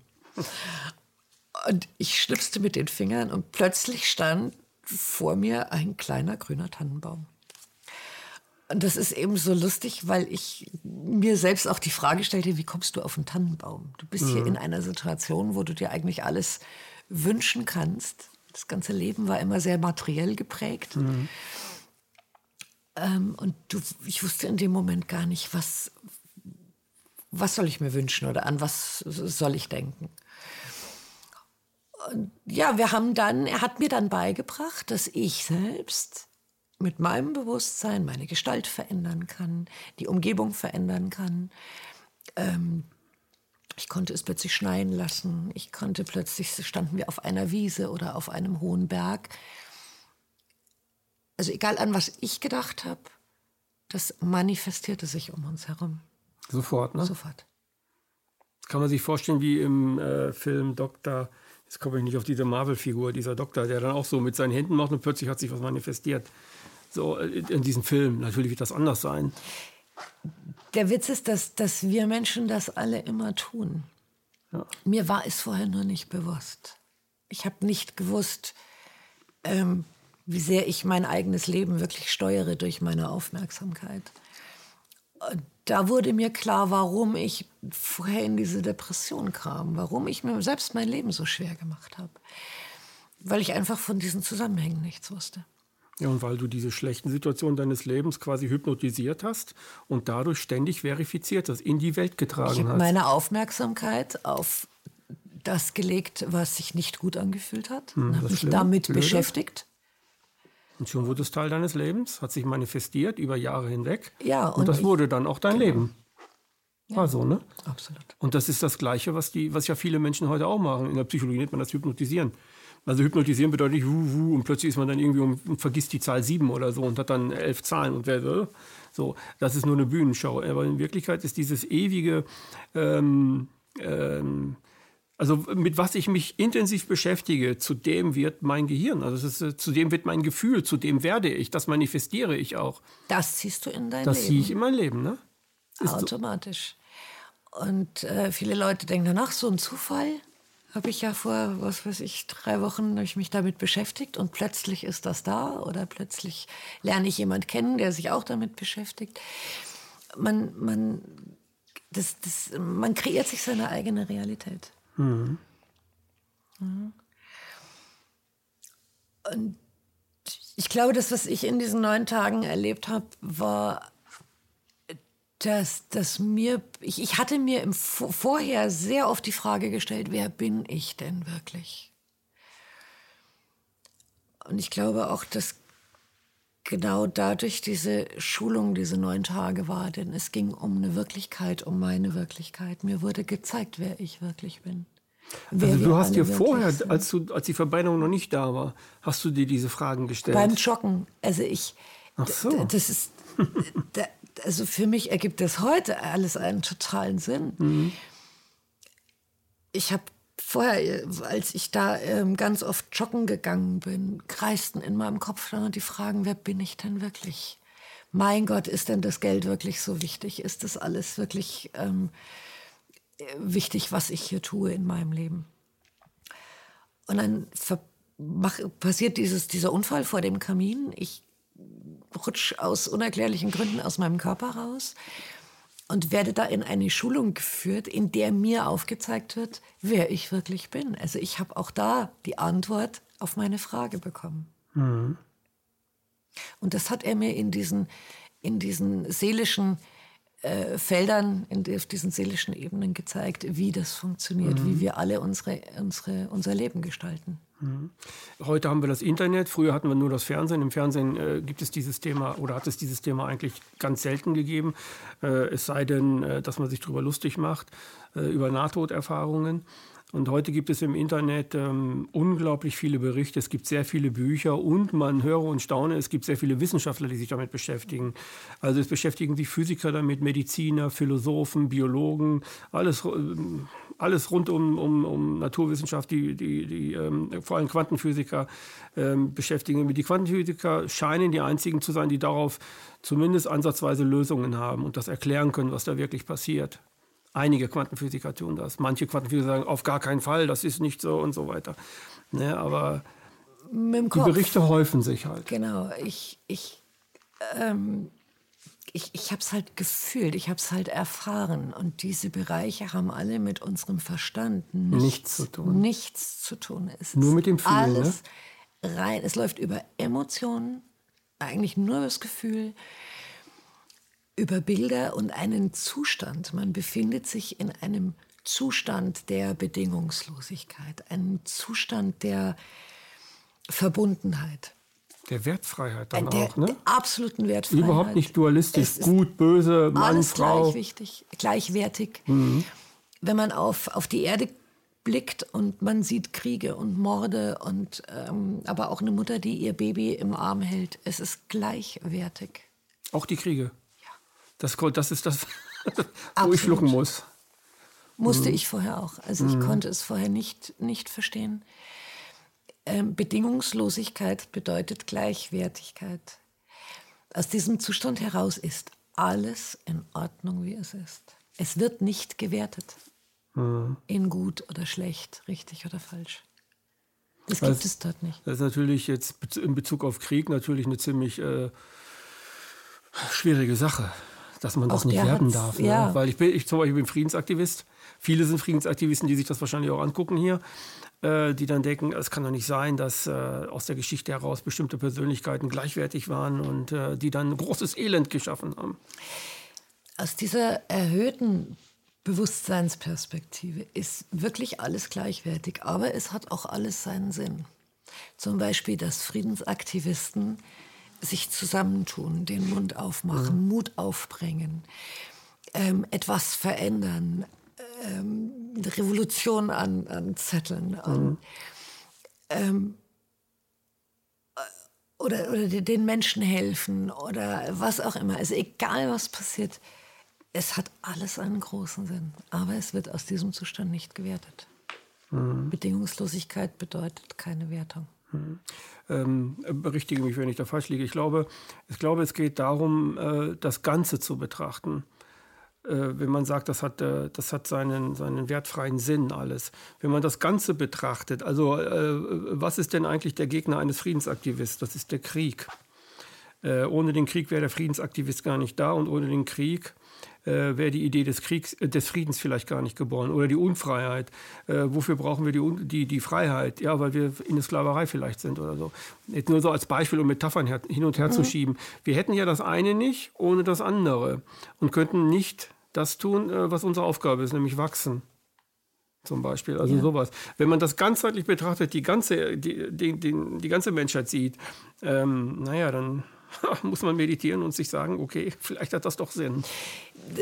Und ich schnipste mit den Fingern und plötzlich stand vor mir ein kleiner grüner Tannenbaum. Und das ist eben so lustig, weil ich mir selbst auch die Frage stellte, wie kommst du auf einen Tannenbaum? Du bist mhm. hier in einer Situation, wo du dir eigentlich alles wünschen kannst. Das ganze Leben war immer sehr materiell geprägt. Mhm. Ähm, und du, ich wusste in dem Moment gar nicht, was, was soll ich mir wünschen oder an was soll ich denken? Und ja, wir haben dann, er hat mir dann beigebracht, dass ich selbst mit meinem Bewusstsein meine Gestalt verändern kann, die Umgebung verändern kann. Ähm, ich konnte es plötzlich schneien lassen. Ich konnte plötzlich, standen wir auf einer Wiese oder auf einem hohen Berg. Also egal an was ich gedacht habe, das manifestierte sich um uns herum. Sofort, ne? Sofort. Das kann man sich vorstellen wie im äh, Film Dr. Jetzt komme ich nicht auf diese Marvel-Figur, dieser Doktor, der dann auch so mit seinen Händen macht und plötzlich hat sich was manifestiert. So äh, in diesem Film. Natürlich wird das anders sein. Der Witz ist, dass, dass wir Menschen das alle immer tun. Ja. Mir war es vorher nur nicht bewusst. Ich habe nicht gewusst, ähm, wie sehr ich mein eigenes Leben wirklich steuere durch meine Aufmerksamkeit. Da wurde mir klar, warum ich vorher in diese Depression kam, warum ich mir selbst mein Leben so schwer gemacht habe. Weil ich einfach von diesen Zusammenhängen nichts wusste. Ja, und weil du diese schlechten Situationen deines Lebens quasi hypnotisiert hast und dadurch ständig verifiziert hast, in die Welt getragen ich hast. Ich habe meine Aufmerksamkeit auf das gelegt, was sich nicht gut angefühlt hat. Hm, habe mich schlimm, damit blöde. beschäftigt. Und schon wurde es Teil deines Lebens, hat sich manifestiert über Jahre hinweg. Ja, und, und das ich, wurde dann auch dein genau. Leben. Ja, War so, ne? Absolut. Und das ist das Gleiche, was, die, was ja viele Menschen heute auch machen. In der Psychologie nennt man das Hypnotisieren. Also hypnotisieren bedeutet nicht wuh, wuh, und plötzlich ist man dann irgendwie und, und vergisst die Zahl sieben oder so und hat dann elf Zahlen und wer so. Das ist nur eine Bühnenshow. Aber in Wirklichkeit ist dieses ewige ähm, ähm, also mit was ich mich intensiv beschäftige, zu dem wird mein Gehirn, also ist, äh, zu dem wird mein Gefühl, zu dem werde ich, das manifestiere ich auch. Das ziehst du in dein das Leben. Das ziehe ich in mein Leben, ne? Ist Automatisch. So. Und äh, viele Leute denken danach, so ein Zufall habe ich ja vor, was weiß ich, drei Wochen ich mich damit beschäftigt und plötzlich ist das da oder plötzlich lerne ich jemanden kennen, der sich auch damit beschäftigt. Man, man, das, das, man kreiert sich seine eigene Realität. Mhm. Und ich glaube, das, was ich in diesen neun Tagen erlebt habe, war, dass, dass mir, ich, ich hatte mir im, vorher sehr oft die Frage gestellt, wer bin ich denn wirklich? Und ich glaube auch, dass genau dadurch diese Schulung, diese neun Tage war, denn es ging um eine Wirklichkeit, um meine Wirklichkeit. Mir wurde gezeigt, wer ich wirklich bin. Also du hast dir vorher, als, du, als die Verbrennung noch nicht da war, hast du dir diese Fragen gestellt? Beim Joggen. Also ich, Ach so. das ist, also für mich ergibt das heute alles einen totalen Sinn. Mhm. Ich habe vorher, als ich da ähm, ganz oft joggen gegangen bin, kreisten in meinem Kopf dann die Fragen, wer bin ich denn wirklich? Mein Gott, ist denn das Geld wirklich so wichtig? Ist das alles wirklich ähm, wichtig, was ich hier tue in meinem Leben? Und dann mach, passiert dieses, dieser Unfall vor dem Kamin. Ich rutsch aus unerklärlichen Gründen aus meinem Körper raus und werde da in eine Schulung geführt, in der mir aufgezeigt wird, wer ich wirklich bin. Also ich habe auch da die Antwort auf meine Frage bekommen. Mhm. Und das hat er mir in diesen, in diesen seelischen äh, Feldern, in, auf diesen seelischen Ebenen gezeigt, wie das funktioniert, mhm. wie wir alle unsere, unsere, unser Leben gestalten. Mhm. Heute haben wir das Internet, früher hatten wir nur das Fernsehen. Im Fernsehen äh, gibt es dieses Thema oder hat es dieses Thema eigentlich ganz selten gegeben. Äh, es sei denn, äh, dass man sich darüber lustig macht, äh, über Nahtoderfahrungen. Und heute gibt es im Internet ähm, unglaublich viele Berichte, es gibt sehr viele Bücher und man höre und staune, es gibt sehr viele Wissenschaftler, die sich damit beschäftigen. Also es beschäftigen sich Physiker damit, Mediziner, Philosophen, Biologen, alles, äh, alles rund um, um, um Naturwissenschaft, die, die, die ähm, vor allem Quantenphysiker ähm, beschäftigen. Die Quantenphysiker scheinen die einzigen zu sein, die darauf zumindest ansatzweise Lösungen haben und das erklären können, was da wirklich passiert. Einige Quantenphysiker tun das. Manche Quantenphysiker sagen, auf gar keinen Fall, das ist nicht so und so weiter. Ne, aber die Berichte häufen sich halt. Genau, ich, ich, ähm, ich, ich habe es halt gefühlt, ich habe es halt erfahren. Und diese Bereiche haben alle mit unserem Verstand nichts, nichts zu tun. Nichts zu tun. Es Nur mit dem Fühlen. Alles ne? rein. Es läuft über Emotionen, eigentlich nur das Gefühl. Über Bilder und einen Zustand. Man befindet sich in einem Zustand der Bedingungslosigkeit, einem Zustand der Verbundenheit. Der Wertfreiheit dann der, auch, ne? Der absoluten Wertfreiheit. Überhaupt nicht dualistisch, gut, böse, Mann, alles Frau. gleich wichtig, gleichwertig. Mhm. Wenn man auf, auf die Erde blickt und man sieht Kriege und Morde und ähm, aber auch eine Mutter, die ihr Baby im Arm hält, es ist gleichwertig. Auch die Kriege? Das, das ist das, *laughs* wo ich schlucken muss. Musste mhm. ich vorher auch. Also ich mhm. konnte es vorher nicht, nicht verstehen. Ähm, Bedingungslosigkeit bedeutet Gleichwertigkeit. Aus diesem Zustand heraus ist alles in Ordnung, wie es ist. Es wird nicht gewertet. Mhm. In gut oder schlecht, richtig oder falsch. Das gibt das, es dort nicht. Das ist natürlich jetzt in Bezug auf Krieg natürlich eine ziemlich äh, schwierige Sache, dass man das Auch nicht werten darf. Ne? Ja. Weil ich bin, ich zum Beispiel bin Friedensaktivist. Viele sind Friedensaktivisten, die sich das wahrscheinlich auch angucken hier. Äh, die dann denken, es kann doch nicht sein, dass äh, aus der Geschichte heraus bestimmte Persönlichkeiten gleichwertig waren und äh, die dann großes Elend geschaffen haben. Aus dieser erhöhten Bewusstseinsperspektive ist wirklich alles gleichwertig, aber es hat auch alles seinen Sinn. Zum Beispiel, dass Friedensaktivisten sich zusammentun, den Mund aufmachen, mhm. Mut aufbringen, ähm, etwas verändern, ähm, Revolution an, anzetteln. Mhm. Ähm, oder, oder den Menschen helfen oder was auch immer. Also egal, was passiert, es hat alles einen großen Sinn. Aber es wird aus diesem Zustand nicht gewertet. Mhm. Bedingungslosigkeit bedeutet keine Wertung. Ähm, berichtige mich, wenn ich da falsch liege. Ich glaube, ich glaube es geht darum, äh, das Ganze zu betrachten. Äh, wenn man sagt, das hat, äh, das hat seinen, seinen wertfreien Sinn alles. Wenn man das Ganze betrachtet, also was ist denn eigentlich der Gegner eines Friedensaktivisten? Das ist der Krieg. ohne den Krieg wäre der Friedensaktivist gar nicht da und ohne den Krieg äh, wäre die Idee des Kriegs, äh, des Friedens vielleicht gar nicht geboren oder die Unfreiheit. Äh, wofür brauchen wir die, die, die Freiheit? Ja, weil wir in der Sklaverei vielleicht sind oder so. Jetzt nur so als Beispiel, um Metaphern her, hin und her mhm. zu schieben. Wir hätten ja das eine nicht ohne das andere und könnten nicht das tun, äh, was unsere Aufgabe ist, nämlich wachsen zum Beispiel. Also ja. sowas. Wenn man das ganzheitlich betrachtet, die ganze, die, die, die, die ganze Menschheit sieht, ähm, naja, dann *laughs* muss man meditieren und sich sagen, okay, *laughs* vielleicht hat das doch Sinn.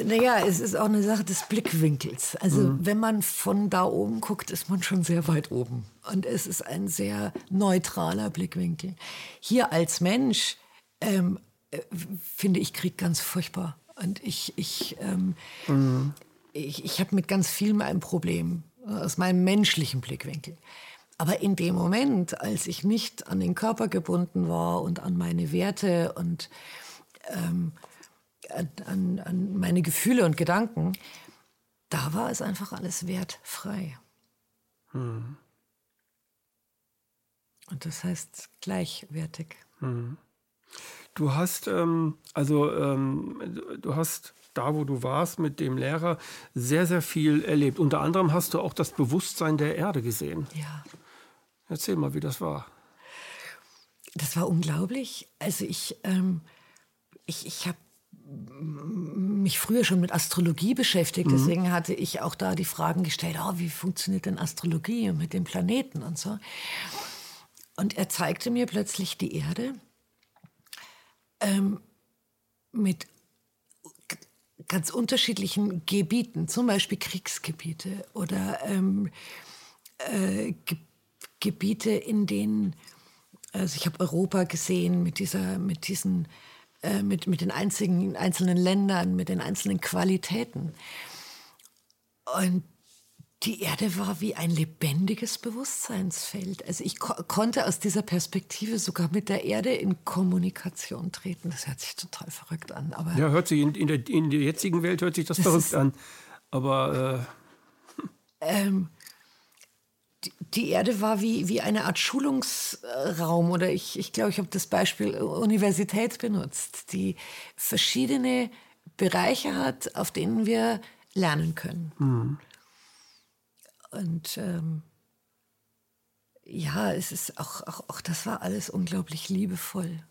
Naja, es ist auch eine Sache des Blickwinkels. Also mhm. wenn man von da oben guckt, ist man schon sehr weit oben. Und es ist ein sehr neutraler Blickwinkel. Hier als Mensch ähm, äh, finde ich Krieg ganz furchtbar. Und ich, ich, ähm, mhm. ich, ich habe mit ganz vielem ein Problem aus meinem menschlichen Blickwinkel. Aber in dem Moment, als ich nicht an den Körper gebunden war und an meine Werte und ähm, an, an meine Gefühle und Gedanken, da war es einfach alles wertfrei. Hm. Und das heißt gleichwertig. Hm. Du hast ähm, also ähm, du hast da, wo du warst mit dem Lehrer, sehr sehr viel erlebt. Unter anderem hast du auch das Bewusstsein der Erde gesehen. Ja. Erzähl mal, wie das war. Das war unglaublich. Also ich, ähm, ich, ich habe mich früher schon mit Astrologie beschäftigt, mhm. deswegen hatte ich auch da die Fragen gestellt, oh, wie funktioniert denn Astrologie mit den Planeten und so. Und er zeigte mir plötzlich die Erde ähm, mit ganz unterschiedlichen Gebieten, zum Beispiel Kriegsgebiete oder ähm, äh, Gebiete, in denen, also ich habe Europa gesehen mit dieser, mit diesen, äh, mit, mit den einzigen, einzelnen Ländern, mit den einzelnen Qualitäten. Und die Erde war wie ein lebendiges Bewusstseinsfeld. Also ich ko konnte aus dieser Perspektive sogar mit der Erde in Kommunikation treten. Das hört sich total verrückt an. Aber ja, hört sich in, in, der, in der jetzigen Welt hört sich das, das verrückt an. Aber äh ähm, die Erde war wie, wie eine Art Schulungsraum oder ich, ich glaube, ich habe das Beispiel Universität benutzt, die verschiedene Bereiche hat, auf denen wir lernen können. Mhm. Und ähm, ja, es ist auch, auch, auch das war alles unglaublich liebevoll.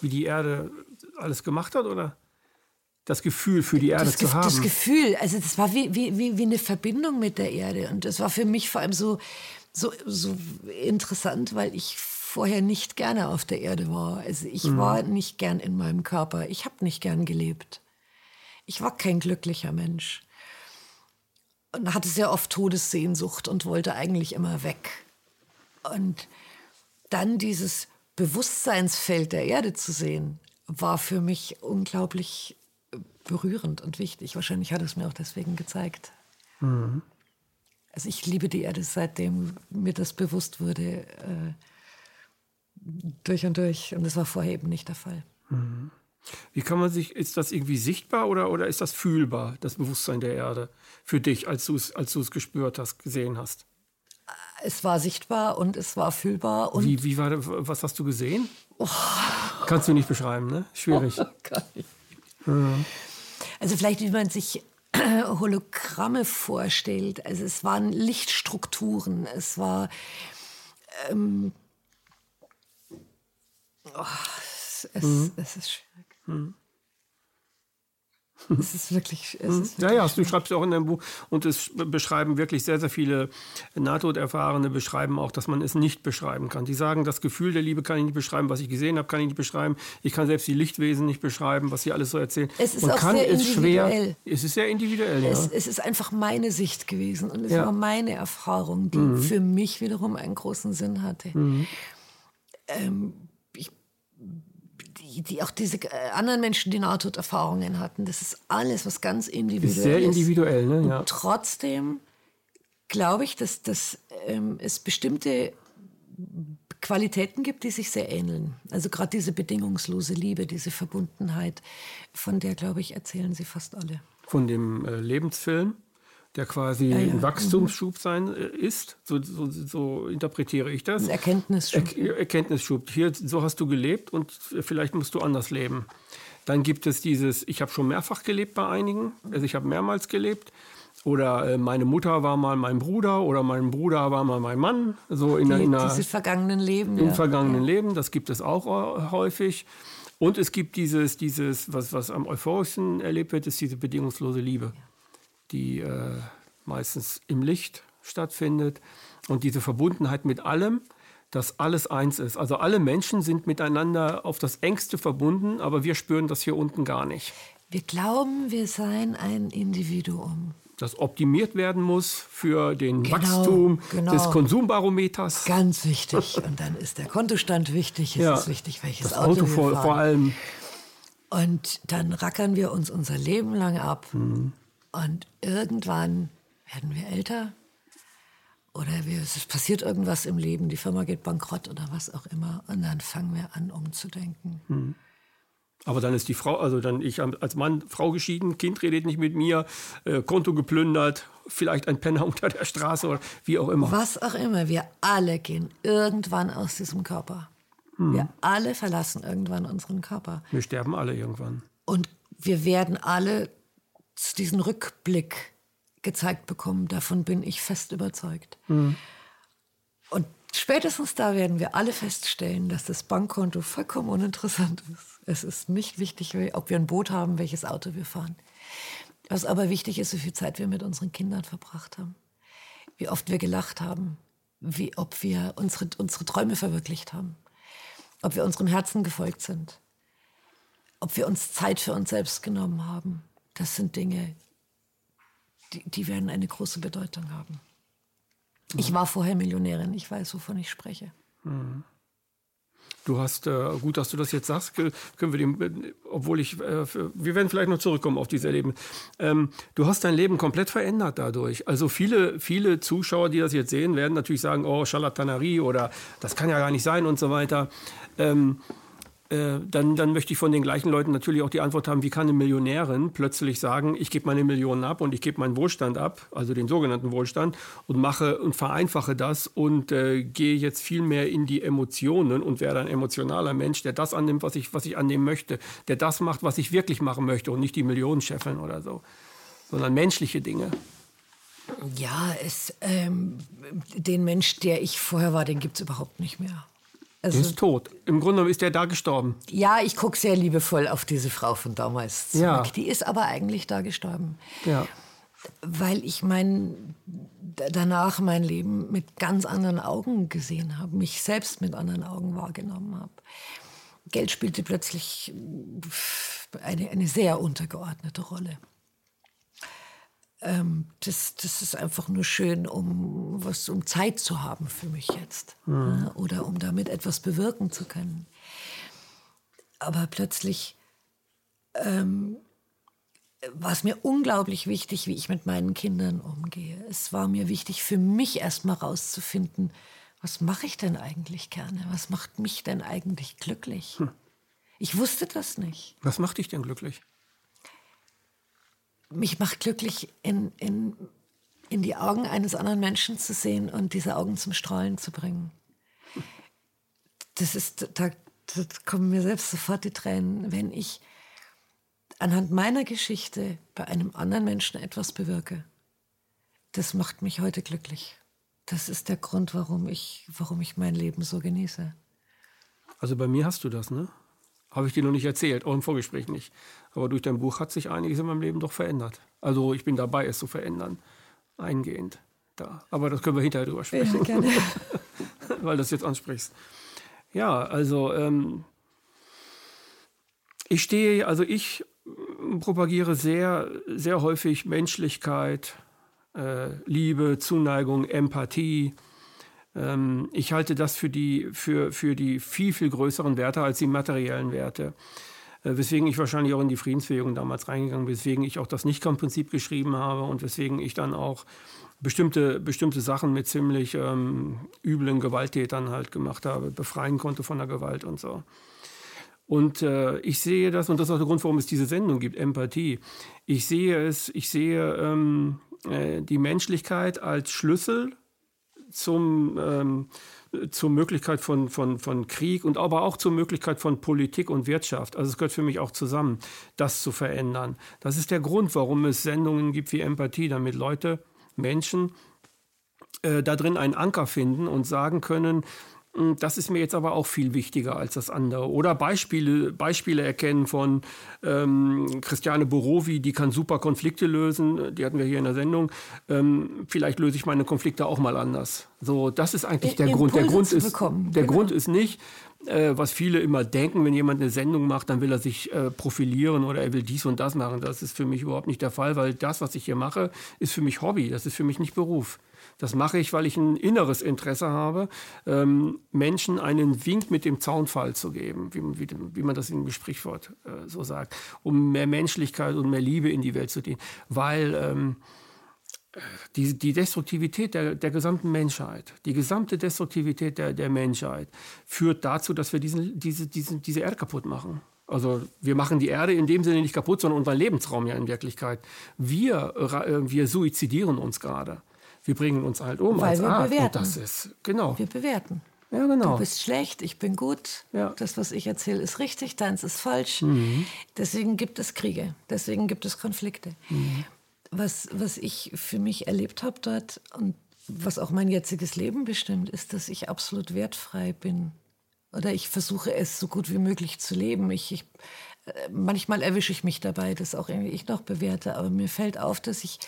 wie die Erde alles gemacht hat, oder? Das Gefühl für die Erde das, zu haben. Das Gefühl, also das war wie, wie, wie, eine Verbindung mit der Erde. Und das war für mich vor allem so, so, so interessant, weil ich vorher nicht gerne auf der Erde war. Also ich mhm. war nicht gern in meinem Körper. Ich habe nicht gern gelebt. Ich war kein glücklicher Mensch. Und hatte sehr oft Todessehnsucht und wollte eigentlich immer weg. Und dann dieses Bewusstseinsfeld der Erde zu sehen, war für mich unglaublich berührend und wichtig. Wahrscheinlich hat es mir auch deswegen gezeigt. Mhm. Also ich liebe die Erde, seitdem mir das bewusst wurde, äh, durch und durch. Und das war vorher eben nicht der Fall. Mhm. Wie kann man sich, ist das irgendwie sichtbar oder, oder ist das fühlbar, das Bewusstsein der Erde, für dich, als du es als gespürt hast, gesehen hast? Es war sichtbar und es war fühlbar. Und wie, wie war, was hast du gesehen? Oh. Kannst du nicht beschreiben, ne? Schwierig. Oh, *laughs* kann ich. Ja. Also vielleicht, wie man sich *clears throat* Hologramme vorstellt. Also es waren Lichtstrukturen, es war ähm, oh, es, es, mhm. es, ist schwierig. Mhm. Es ist wirklich. Es hm. ist wirklich ja, ja, du schreibst ja auch in deinem Buch und es beschreiben wirklich sehr, sehr viele Nahtoderfahrene beschreiben auch, dass man es nicht beschreiben kann. Die sagen, das Gefühl der Liebe kann ich nicht beschreiben, was ich gesehen habe, kann ich nicht beschreiben. Ich kann selbst die Lichtwesen nicht beschreiben, was sie alles so erzählen. Es ist und auch kann sehr es schwer. Es ist sehr individuell. Es, ja. es ist einfach meine Sicht gewesen und es ja. war meine Erfahrung, die mhm. für mich wiederum einen großen Sinn hatte. Mhm. Ähm, die, die auch diese äh, anderen Menschen, die Nahtoderfahrungen hatten. Das ist alles was ganz individuell ist. Sehr individuell, ne? Ja. Und trotzdem glaube ich, dass, dass ähm, es bestimmte Qualitäten gibt, die sich sehr ähneln. Also gerade diese bedingungslose Liebe, diese Verbundenheit, von der, glaube ich, erzählen sie fast alle. Von dem äh, Lebensfilm? Der quasi ja, ja. ein Wachstumsschub sein äh, ist. So, so, so, interpretiere ich das. Ein Erkenntnisschub. Er Erkenntnisschub. Hier, so hast du gelebt und vielleicht musst du anders leben. Dann gibt es dieses, ich habe schon mehrfach gelebt bei einigen, also ich habe mehrmals gelebt. Oder äh, meine Mutter war mal mein Bruder oder mein Bruder war mal mein Mann. So in, Die, in einer, diese vergangenen Leben. Im ja. vergangenen Leben, das gibt es auch äh, häufig. Und es gibt dieses, dieses was, was am euphorischsten erlebt wird, ist diese bedingungslose Liebe die äh, meistens im Licht stattfindet. Und diese Verbundenheit mit allem, dass alles eins ist. Also alle Menschen sind miteinander auf das engste verbunden, aber wir spüren das hier unten gar nicht. Wir glauben, wir seien ein Individuum. Das optimiert werden muss für den genau, Wachstum genau. des Konsumbarometers. Ganz wichtig. *laughs* Und dann ist der Kontostand wichtig. Es ja, ist wichtig, welches das Auto, Auto vor, vor, allem. Und dann rackern wir uns unser Leben lang ab. Mhm. Und irgendwann werden wir älter oder es passiert irgendwas im Leben, die Firma geht bankrott oder was auch immer. Und dann fangen wir an, umzudenken. Hm. Aber dann ist die Frau, also dann ich als Mann, Frau geschieden, Kind redet nicht mit mir, äh, Konto geplündert, vielleicht ein Penner *laughs* unter der Straße oder wie auch immer. Was auch immer. Wir alle gehen irgendwann aus diesem Körper. Hm. Wir alle verlassen irgendwann unseren Körper. Wir sterben alle irgendwann. Und wir werden alle diesen Rückblick gezeigt bekommen. Davon bin ich fest überzeugt. Mhm. Und spätestens da werden wir alle feststellen, dass das Bankkonto vollkommen uninteressant ist. Es ist nicht wichtig, ob wir ein Boot haben, welches Auto wir fahren. Was aber wichtig ist, wie viel Zeit wir mit unseren Kindern verbracht haben, wie oft wir gelacht haben, wie ob wir unsere, unsere Träume verwirklicht haben, ob wir unserem Herzen gefolgt sind, ob wir uns Zeit für uns selbst genommen haben, das sind Dinge, die, die werden eine große Bedeutung haben. Ich war vorher Millionärin, ich weiß, wovon ich spreche. Mhm. Du hast, äh, gut, dass du das jetzt sagst, können wir dem, obwohl ich, äh, für, wir werden vielleicht noch zurückkommen auf dieses Erleben. Ähm, du hast dein Leben komplett verändert dadurch. Also viele, viele Zuschauer, die das jetzt sehen, werden natürlich sagen, oh, Charlatanerie oder das kann ja gar nicht sein und so weiter. Ähm, äh, dann, dann möchte ich von den gleichen Leuten natürlich auch die Antwort haben, wie kann eine Millionärin plötzlich sagen, ich gebe meine Millionen ab und ich gebe meinen Wohlstand ab, also den sogenannten Wohlstand, und mache und vereinfache das und äh, gehe jetzt viel mehr in die Emotionen und werde ein emotionaler Mensch, der das annimmt, was ich, was ich annehmen möchte, der das macht, was ich wirklich machen möchte und nicht die Millionen scheffeln oder so, sondern menschliche Dinge. Ja, es, ähm, den Mensch, der ich vorher war, den gibt es überhaupt nicht mehr. Also, der ist tot. Im Grunde genommen ist der da gestorben. Ja, ich gucke sehr liebevoll auf diese Frau von damals zurück. Ja. Die ist aber eigentlich da gestorben. Ja. Weil ich mein, danach mein Leben mit ganz anderen Augen gesehen habe, mich selbst mit anderen Augen wahrgenommen habe. Geld spielte plötzlich eine, eine sehr untergeordnete Rolle. Ähm, das, das ist einfach nur schön, um was um Zeit zu haben für mich jetzt mhm. ja, oder um damit etwas bewirken zu können. Aber plötzlich ähm, war es mir unglaublich wichtig, wie ich mit meinen Kindern umgehe. Es war mir wichtig, für mich erstmal rauszufinden, was mache ich denn eigentlich gerne? Was macht mich denn eigentlich glücklich? Hm. Ich wusste das nicht. Was macht dich denn glücklich? Mich macht glücklich, in, in, in die Augen eines anderen Menschen zu sehen und diese Augen zum Strahlen zu bringen. Das ist, da, da kommen mir selbst sofort die Tränen, wenn ich anhand meiner Geschichte bei einem anderen Menschen etwas bewirke. Das macht mich heute glücklich. Das ist der Grund, warum ich, warum ich mein Leben so genieße. Also bei mir hast du das, ne? Habe ich dir noch nicht erzählt, auch im Vorgespräch nicht. Aber durch dein Buch hat sich einiges in meinem Leben doch verändert. Also ich bin dabei, es zu verändern. Eingehend. Da. Aber das können wir hinterher drüber sprechen. Ja. *laughs* Weil du das jetzt ansprichst. Ja, also ähm, ich stehe, also ich propagiere sehr, sehr häufig Menschlichkeit, äh, Liebe, Zuneigung, Empathie, ähm, ich halte das für die, für, für die viel, viel größeren Werte als die materiellen Werte. Äh, weswegen ich wahrscheinlich auch in die Friedensbewegung damals reingegangen bin, weswegen ich auch das Nichtkampfprinzip geschrieben habe und weswegen ich dann auch bestimmte, bestimmte Sachen mit ziemlich ähm, üblen Gewalttätern halt gemacht habe, befreien konnte von der Gewalt und so. Und äh, ich sehe das, und das ist auch der Grund, warum es diese Sendung gibt, Empathie. Ich sehe es, ich sehe ähm, äh, die Menschlichkeit als Schlüssel zum, ähm, zur Möglichkeit von, von, von Krieg und aber auch zur Möglichkeit von Politik und Wirtschaft. Also es gehört für mich auch zusammen, das zu verändern. Das ist der Grund, warum es Sendungen gibt wie Empathie, damit Leute, Menschen äh, da drin einen Anker finden und sagen können, das ist mir jetzt aber auch viel wichtiger als das andere. Oder Beispiele, Beispiele erkennen von ähm, Christiane Borowi, die kann super Konflikte lösen. Die hatten wir hier in der Sendung. Ähm, vielleicht löse ich meine Konflikte auch mal anders. So, das ist eigentlich der Impulse Grund. Der Grund ist, der genau. Grund ist nicht, äh, was viele immer denken, wenn jemand eine Sendung macht, dann will er sich äh, profilieren oder er will dies und das machen. Das ist für mich überhaupt nicht der Fall, weil das, was ich hier mache, ist für mich Hobby. Das ist für mich nicht Beruf. Das mache ich, weil ich ein inneres Interesse habe, ähm, Menschen einen Wink mit dem Zaunfall zu geben, wie, wie, wie man das im Sprichwort äh, so sagt, um mehr Menschlichkeit und mehr Liebe in die Welt zu dienen. Weil ähm, die, die Destruktivität der, der gesamten Menschheit, die gesamte Destruktivität der, der Menschheit führt dazu, dass wir diesen, diese, diesen, diese Erde kaputt machen. Also wir machen die Erde in dem Sinne nicht kaputt, sondern unseren Lebensraum ja in Wirklichkeit. Wir, äh, wir suizidieren uns gerade wir bringen uns halt um Weil als wir Art. Bewerten. Und das ist, genau. Wir bewerten. Ja, genau. Du bist schlecht, ich bin gut. Ja. Das, was ich erzähle, ist richtig, deins ist falsch. Mhm. Deswegen gibt es Kriege, deswegen gibt es Konflikte. Mhm. Was, was ich für mich erlebt habe dort und was auch mein jetziges Leben bestimmt, ist, dass ich absolut wertfrei bin. Oder ich versuche es so gut wie möglich zu leben. Ich, ich äh, manchmal erwische ich mich dabei, dass auch irgendwie ich noch bewerte, aber mir fällt auf, dass ich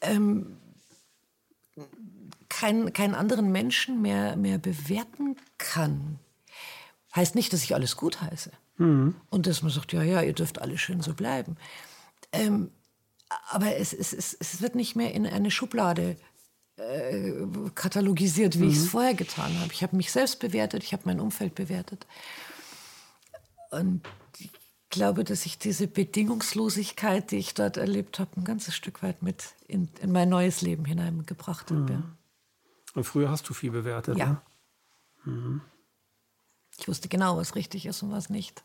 ähm, keinen, keinen anderen Menschen mehr, mehr bewerten kann. Heißt nicht, dass ich alles gut heiße. Mhm. Und dass man sagt, ja, ja, ihr dürft alle schön so bleiben. Ähm, aber es, es, es, es wird nicht mehr in eine Schublade äh, katalogisiert, wie mhm. ich es vorher getan habe. Ich habe mich selbst bewertet, ich habe mein Umfeld bewertet. Und glaube, dass ich diese Bedingungslosigkeit, die ich dort erlebt habe, ein ganzes Stück weit mit in, in mein neues Leben hineingebracht habe. Mhm. Und früher hast du viel bewertet. Ja. Ne? Mhm. Ich wusste genau, was richtig ist und was nicht.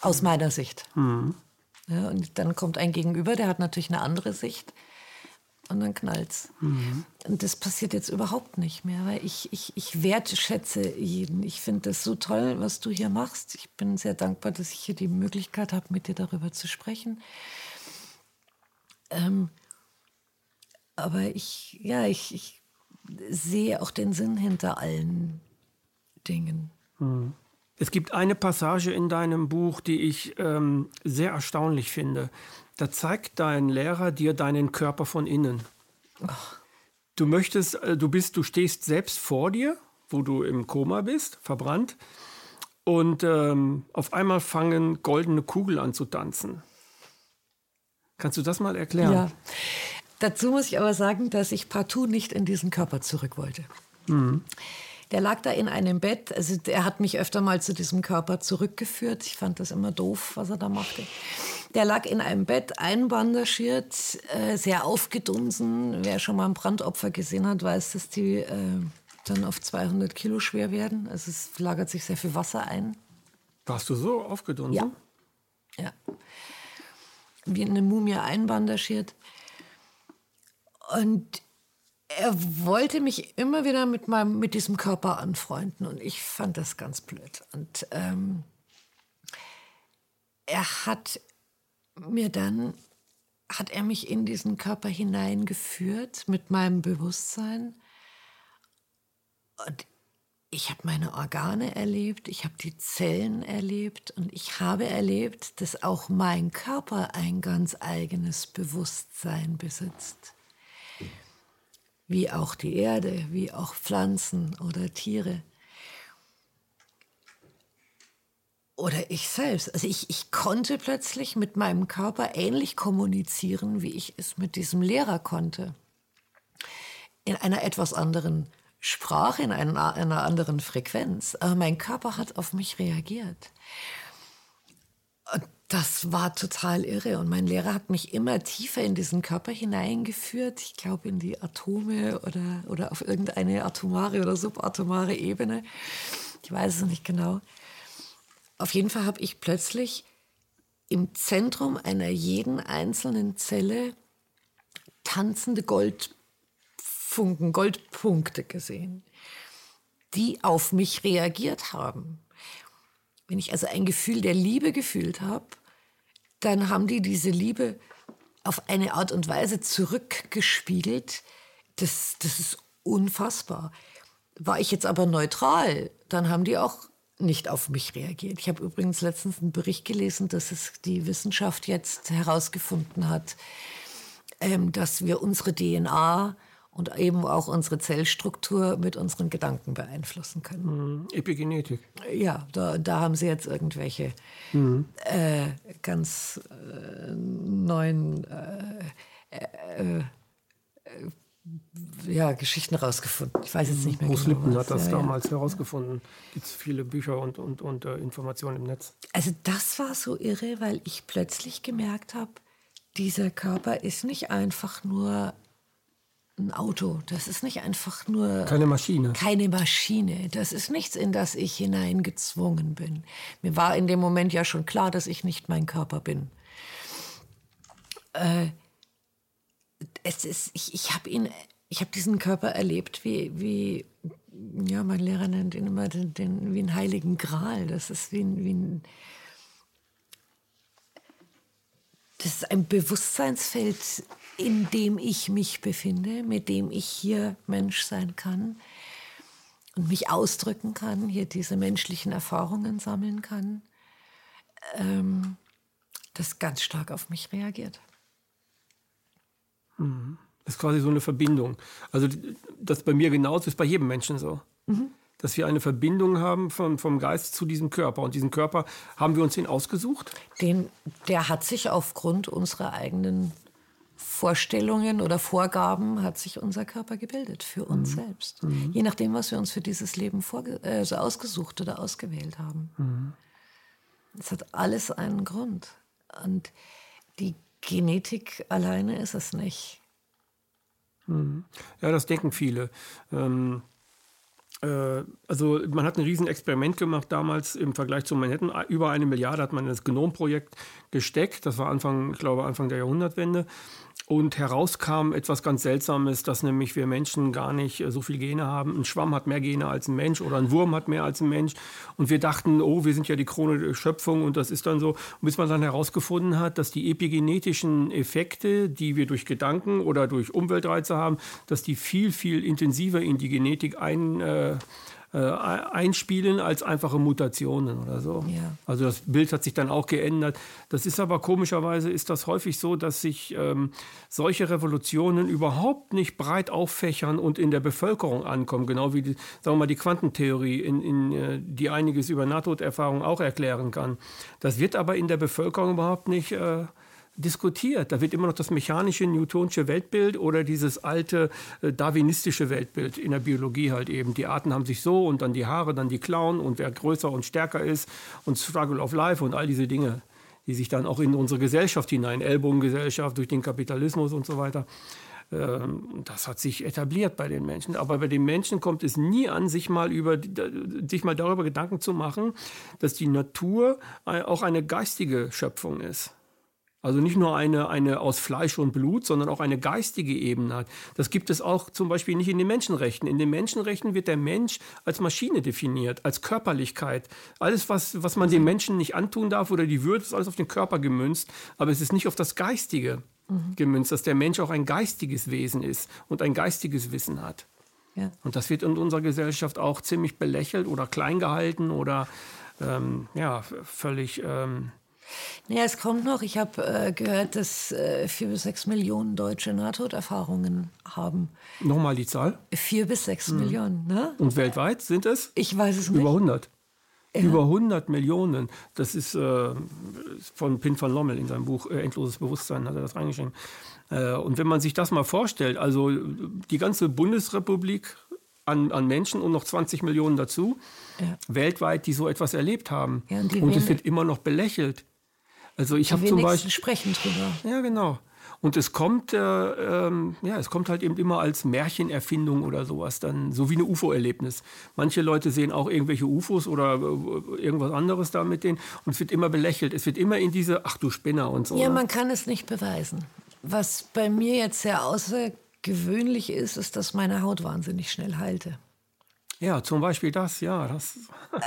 Aus meiner Sicht. Mhm. Ja, und dann kommt ein Gegenüber, der hat natürlich eine andere Sicht. Und dann knallt's. Mhm. Und das passiert jetzt überhaupt nicht mehr, weil ich, ich, ich wertschätze jeden. Ich finde das so toll, was du hier machst. Ich bin sehr dankbar, dass ich hier die Möglichkeit habe, mit dir darüber zu sprechen. Ähm, aber ich, ja, ich, ich sehe auch den Sinn hinter allen Dingen. Es gibt eine Passage in deinem Buch, die ich ähm, sehr erstaunlich finde. Da zeigt dein Lehrer dir deinen Körper von innen. Ach. Du möchtest, äh, du bist, du stehst selbst vor dir, wo du im Koma bist, verbrannt, und ähm, auf einmal fangen goldene Kugeln an zu tanzen. Kannst du das mal erklären? Ja. Dazu muss ich aber sagen, dass ich partout nicht in diesen Körper zurück wollte. Mhm. Der lag da in einem Bett. Also er hat mich öfter mal zu diesem Körper zurückgeführt. Ich fand das immer doof, was er da machte. Der lag in einem Bett, einbandagiert, äh, sehr aufgedunsen. Wer schon mal ein Brandopfer gesehen hat, weiß, dass die äh, dann auf 200 Kilo schwer werden. Also es lagert sich sehr viel Wasser ein. Warst du so aufgedunsen? Ja. ja. Wie eine Mumie einbandagiert. Und er wollte mich immer wieder mit, meinem, mit diesem Körper anfreunden und ich fand das ganz blöd. Und ähm, er hat mir dann, hat er mich in diesen Körper hineingeführt mit meinem Bewusstsein. Und ich habe meine Organe erlebt, ich habe die Zellen erlebt und ich habe erlebt, dass auch mein Körper ein ganz eigenes Bewusstsein besitzt wie auch die Erde, wie auch Pflanzen oder Tiere. Oder ich selbst. Also ich, ich konnte plötzlich mit meinem Körper ähnlich kommunizieren, wie ich es mit diesem Lehrer konnte. In einer etwas anderen Sprache, in einer, einer anderen Frequenz. Aber mein Körper hat auf mich reagiert. Und das war total irre. Und mein Lehrer hat mich immer tiefer in diesen Körper hineingeführt. Ich glaube, in die Atome oder, oder auf irgendeine atomare oder subatomare Ebene. Ich weiß es nicht genau. Auf jeden Fall habe ich plötzlich im Zentrum einer jeden einzelnen Zelle tanzende Goldfunken, Goldpunkte gesehen, die auf mich reagiert haben. Wenn ich also ein Gefühl der Liebe gefühlt habe, dann haben die diese Liebe auf eine Art und Weise zurückgespiegelt. Das, das ist unfassbar. War ich jetzt aber neutral, dann haben die auch nicht auf mich reagiert. Ich habe übrigens letztens einen Bericht gelesen, dass es die Wissenschaft jetzt herausgefunden hat, ähm, dass wir unsere DNA und eben auch unsere Zellstruktur mit unseren Gedanken beeinflussen können. Mhm. Epigenetik. Ja, da, da haben sie jetzt irgendwelche mhm. äh, ganz äh, neuen äh, äh, äh ja, Geschichten rausgefunden. Ich weiß jetzt nicht mehr Bruce genau. Lipton hat das ja, damals ja. herausgefunden. Gibt es viele Bücher und, und, und äh, Informationen im Netz. Also das war so irre, weil ich plötzlich gemerkt habe, dieser Körper ist nicht einfach nur ein Auto. Das ist nicht einfach nur. Keine Maschine. Keine Maschine. Das ist nichts, in das ich hineingezwungen bin. Mir war in dem Moment ja schon klar, dass ich nicht mein Körper bin. Äh, es ist, ich ich habe ihn, ich habe diesen Körper erlebt, wie, wie, ja, mein Lehrer nennt ihn immer den, den, wie einen heiligen Gral. Das ist wie ein, wie ein das ist ein Bewusstseinsfeld, in dem ich mich befinde, mit dem ich hier Mensch sein kann und mich ausdrücken kann, hier diese menschlichen Erfahrungen sammeln kann, ähm, das ganz stark auf mich reagiert. Mhm. Das ist quasi so eine Verbindung. Also das bei mir genauso ist bei jedem Menschen so. Mhm. Dass wir eine Verbindung haben vom, vom Geist zu diesem Körper. Und diesen Körper, haben wir uns den ausgesucht? Den, der hat sich aufgrund unserer eigenen Vorstellungen oder Vorgaben hat sich unser Körper gebildet für uns mhm. selbst. Mhm. Je nachdem, was wir uns für dieses Leben also ausgesucht oder ausgewählt haben. Mhm. Es hat alles einen Grund. Und die Genetik alleine ist es nicht. Mhm. Ja, das denken viele. Ähm, äh, also man hat ein Riesenexperiment gemacht damals im Vergleich zu Manhattan. Über eine Milliarde hat man in das Genomprojekt gesteckt. Das war Anfang, ich glaube, Anfang der Jahrhundertwende. Und herauskam etwas ganz Seltsames, dass nämlich wir Menschen gar nicht äh, so viele Gene haben. Ein Schwamm hat mehr Gene als ein Mensch oder ein Wurm hat mehr als ein Mensch. Und wir dachten, oh, wir sind ja die Krone der Schöpfung und das ist dann so. Bis man dann herausgefunden hat, dass die epigenetischen Effekte, die wir durch Gedanken oder durch Umweltreize haben, dass die viel, viel intensiver in die Genetik ein, äh, äh, einspielen als einfache Mutationen oder so. Ja. Also das Bild hat sich dann auch geändert. Das ist aber komischerweise ist das häufig so, dass sich ähm, solche Revolutionen überhaupt nicht breit auffächern und in der Bevölkerung ankommen, genau wie die, sagen wir mal die Quantentheorie, in, in, äh, die einiges über Nahtoderfahrung auch erklären kann. Das wird aber in der Bevölkerung überhaupt nicht äh, diskutiert. Da wird immer noch das mechanische Newtonsche Weltbild oder dieses alte äh, darwinistische Weltbild in der Biologie halt eben. Die Arten haben sich so und dann die Haare, dann die Klauen und wer größer und stärker ist und Struggle of Life und all diese Dinge, die sich dann auch in unsere Gesellschaft hinein, Ellbogengesellschaft durch den Kapitalismus und so weiter, ähm, das hat sich etabliert bei den Menschen. Aber bei den Menschen kommt es nie an, sich mal, über, sich mal darüber Gedanken zu machen, dass die Natur äh, auch eine geistige Schöpfung ist. Also nicht nur eine, eine aus Fleisch und Blut, sondern auch eine geistige Ebene hat. Das gibt es auch zum Beispiel nicht in den Menschenrechten. In den Menschenrechten wird der Mensch als Maschine definiert, als Körperlichkeit. Alles, was, was man dem Menschen nicht antun darf oder die Würde, ist alles auf den Körper gemünzt, aber es ist nicht auf das Geistige mhm. gemünzt, dass der Mensch auch ein geistiges Wesen ist und ein geistiges Wissen hat. Ja. Und das wird in unserer Gesellschaft auch ziemlich belächelt oder klein gehalten oder ähm, ja, völlig... Ähm, ja, es kommt noch. Ich habe äh, gehört, dass äh, vier bis sechs Millionen Deutsche Nahtoderfahrungen haben. Nochmal die Zahl? Vier bis sechs mhm. Millionen. Ne? Und weltweit sind es? Ich weiß es nicht. Über 100. Ja. Über 100 Millionen. Das ist äh, von Pin van Lommel in seinem Buch äh, Endloses Bewusstsein, hat er das reingeschrieben. Äh, und wenn man sich das mal vorstellt, also die ganze Bundesrepublik an, an Menschen und noch 20 Millionen dazu, ja. weltweit, die so etwas erlebt haben. Ja, und, und es wird immer noch belächelt. Also ich habe zum Beispiel sprechen drüber. Ja, genau. Und es kommt, äh, ähm, ja, es kommt halt eben immer als Märchenerfindung oder sowas dann, so wie ein UFO-Erlebnis. Manche Leute sehen auch irgendwelche UFOs oder äh, irgendwas anderes da mit denen und es wird immer belächelt. Es wird immer in diese, ach du Spinner und so. Ja, ne? man kann es nicht beweisen. Was bei mir jetzt sehr außergewöhnlich ist, ist, dass meine Haut wahnsinnig schnell heilte. Ja, zum Beispiel das, ja. Das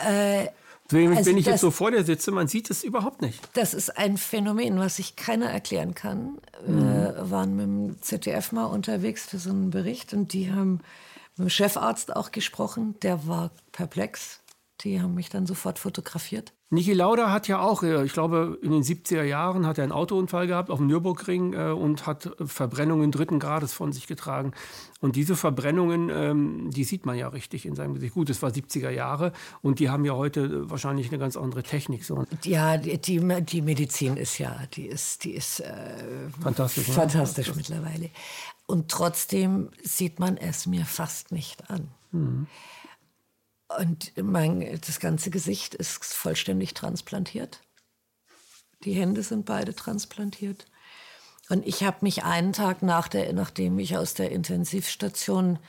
äh, Deswegen, also wenn ich das, jetzt so vor dir sitze, man sieht es überhaupt nicht. Das ist ein Phänomen, was sich keiner erklären kann. Mhm. Wir waren mit dem ZDF mal unterwegs für so einen Bericht und die haben mit dem Chefarzt auch gesprochen. Der war perplex. Die haben mich dann sofort fotografiert. Niki Lauda hat ja auch, äh, ich glaube, in den 70er Jahren hat er einen Autounfall gehabt auf dem Nürburgring äh, und hat Verbrennungen dritten Grades von sich getragen. Und diese Verbrennungen, ähm, die sieht man ja richtig in seinem Gesicht. Gut, es war 70er Jahre und die haben ja heute wahrscheinlich eine ganz andere Technik. So. Ja, die, die Medizin ist ja, die ist, die ist äh, fantastisch, fantastisch ne? mittlerweile. Und trotzdem sieht man es mir fast nicht an. Mhm. Und mein, das ganze Gesicht ist vollständig transplantiert. Die Hände sind beide transplantiert. Und ich habe mich einen Tag nach der, nachdem ich aus der Intensivstation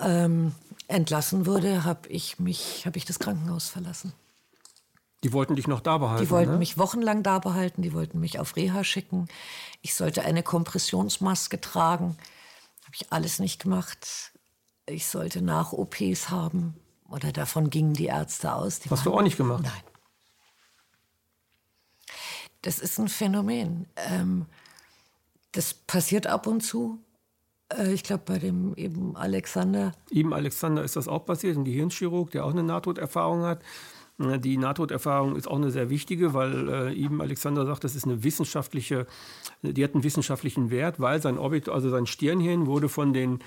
ähm, entlassen wurde, habe ich mich, habe ich das Krankenhaus verlassen. Die wollten dich noch da behalten. Die wollten ne? mich wochenlang da behalten. Die wollten mich auf Reha schicken. Ich sollte eine Kompressionsmaske tragen. Habe ich alles nicht gemacht. Ich sollte nach OPs haben. Oder davon gingen die Ärzte aus. Die Hast du auch nicht gemacht? Nein. Das ist ein Phänomen. Ähm, das passiert ab und zu. Äh, ich glaube, bei dem eben Alexander. Eben Alexander ist das auch passiert, ein Gehirnchirurg, der auch eine Nahtoderfahrung hat. Die Nahtoderfahrung ist auch eine sehr wichtige, weil äh, eben Alexander sagt, das ist eine wissenschaftliche, die hat einen wissenschaftlichen Wert, weil sein Orbit, also sein Stirnhirn wurde von den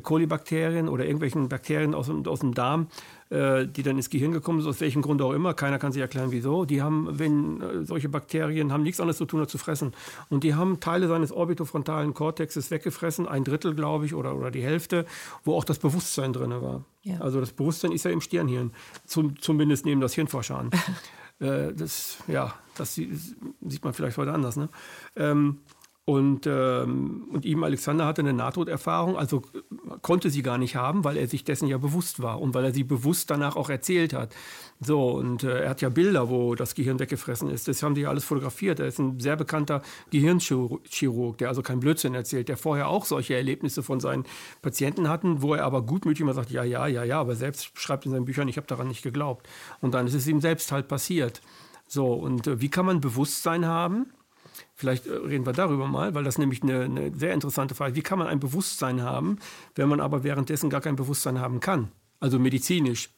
Kolibakterien oder irgendwelchen Bakterien aus, aus dem Darm, äh, die dann ins Gehirn gekommen sind, aus welchem Grund auch immer, keiner kann sich erklären, wieso. Die haben, wenn äh, solche Bakterien haben nichts anderes zu tun, als zu fressen. Und die haben Teile seines orbitofrontalen Kortexes weggefressen, ein Drittel, glaube ich, oder, oder die Hälfte, wo auch das Bewusstsein drin war. Ja. Also das Bewusstsein ist ja im Stirnhirn, zum, zumindest nehmen das Hirnforscher an. *laughs* äh, das, ja, das sieht man vielleicht heute anders. Ne? Ähm, und, ähm, und ihm, Alexander, hatte eine Nahtoderfahrung, also konnte sie gar nicht haben, weil er sich dessen ja bewusst war und weil er sie bewusst danach auch erzählt hat. So, und äh, er hat ja Bilder, wo das Gehirn weggefressen ist. Das haben die ja alles fotografiert. Er ist ein sehr bekannter Gehirnchirurg, der also kein Blödsinn erzählt, der vorher auch solche Erlebnisse von seinen Patienten hatten, wo er aber gutmütig immer sagt, ja, ja, ja, ja, aber selbst schreibt in seinen Büchern, ich habe daran nicht geglaubt. Und dann ist es ihm selbst halt passiert. So, und äh, wie kann man Bewusstsein haben? Vielleicht äh, reden wir darüber mal, weil das nämlich eine, eine sehr interessante Frage ist. Wie kann man ein Bewusstsein haben, wenn man aber währenddessen gar kein Bewusstsein haben kann? Also medizinisch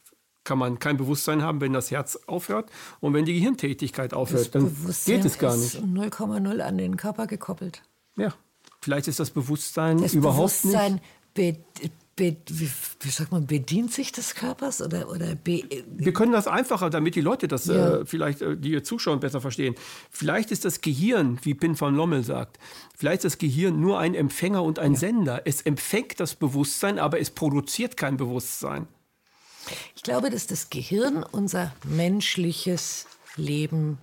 kann man kein Bewusstsein haben, wenn das Herz aufhört und wenn die Gehirntätigkeit aufhört, Das dann Bewusstsein geht es gar ist nicht. 0,0 an den Körper gekoppelt. Ja, vielleicht ist das Bewusstsein Das überhaupt Bewusstsein be, be, wie, wie sagt man, bedient sich des Körpers oder, oder Wir können das einfacher, damit die Leute das Ja. äh, vielleicht, äh, die hier zuschauen, besser verstehen. Vielleicht ist das Gehirn, wie Pin von Lommel sagt, vielleicht ist das Gehirn nur ein Empfänger und ein Sender. Es empfängt das Bewusstsein, aber es produziert kein Bewusstsein. Ich glaube, dass das Gehirn unser menschliches Leben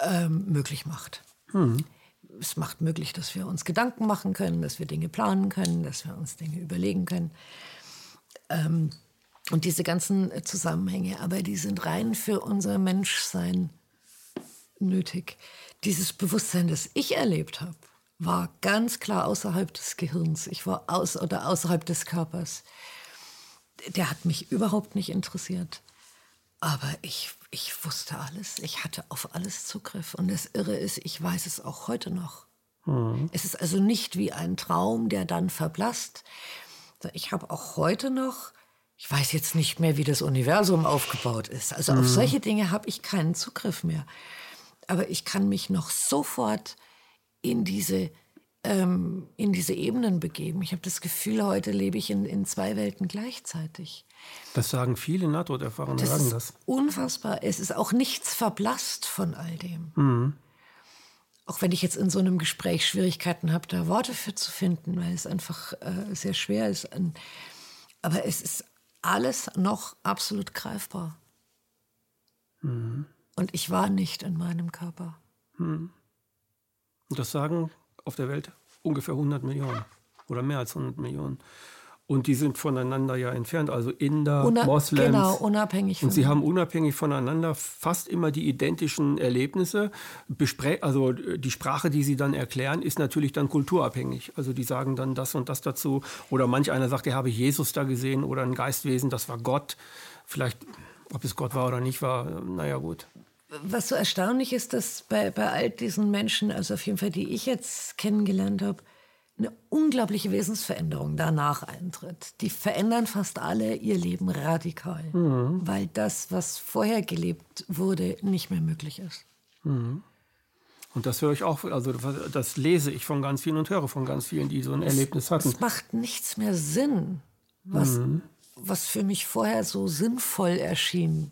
ähm, möglich macht. Es macht möglich, dass wir uns Gedanken machen können, dass wir Dinge planen können, dass wir uns Dinge überlegen können. Ähm, und diese ganzen Zusammenhänge, aber die sind rein für unser Menschsein nötig. Dieses Bewusstsein, das ich erlebt habe, war ganz klar außerhalb des Gehirns. Ich war aus oder außerhalb des Körpers der hat mich überhaupt nicht interessiert. Aber ich, ich wusste alles. Ich hatte auf alles Zugriff. Und das Irre ist, ich weiß es auch heute noch. Es ist also nicht wie ein Traum, der dann verblasst. Ich habe auch heute noch, ich weiß jetzt nicht mehr, wie das Universum aufgebaut ist. Also auf solche Dinge habe ich keinen Zugriff mehr. Aber ich kann mich noch sofort in diese, ähm, in diese Ebenen begeben. Ich habe das Gefühl, heute lebe ich in, in zwei Welten gleichzeitig. Das sagen viele Nahtoderfahrene, Das sagen ist das. unfassbar. Es ist auch nichts verblasst von all dem. Auch wenn ich jetzt in so einem Gespräch Schwierigkeiten habe, da Worte für zu finden, weil es einfach äh, sehr schwer ist. Aber es ist alles noch absolut greifbar. Und ich war nicht in meinem Körper. Und das sagen auf der Welt ungefähr 100 Millionen oder mehr als 100 Millionen. Und die sind voneinander ja entfernt, also Inder, Una Moslems. genau, unabhängig Und sie haben unabhängig voneinander fast immer die identischen Erlebnisse. Bespre also äh, die Sprache, die sie dann erklären, ist natürlich dann kulturabhängig. Also die sagen dann das und das dazu. Oder manch einer sagt, er habe Jesus da gesehen oder ein Geistwesen, das war Gott. Vielleicht, ob es Gott war oder nicht war, äh, naja gut. Was so erstaunlich ist, dass bei, bei all diesen Menschen, also auf jeden Fall, die ich jetzt kennengelernt habe, eine unglaubliche Wesensveränderung danach eintritt. Die verändern fast alle ihr Leben radikal, weil das, was vorher gelebt wurde, nicht mehr möglich ist. Und das höre ich auch, also das lese ich von ganz vielen und höre von ganz vielen, die so ein Erlebnis hatten. Es macht nichts mehr Sinn, was, was für mich vorher so sinnvoll erschien.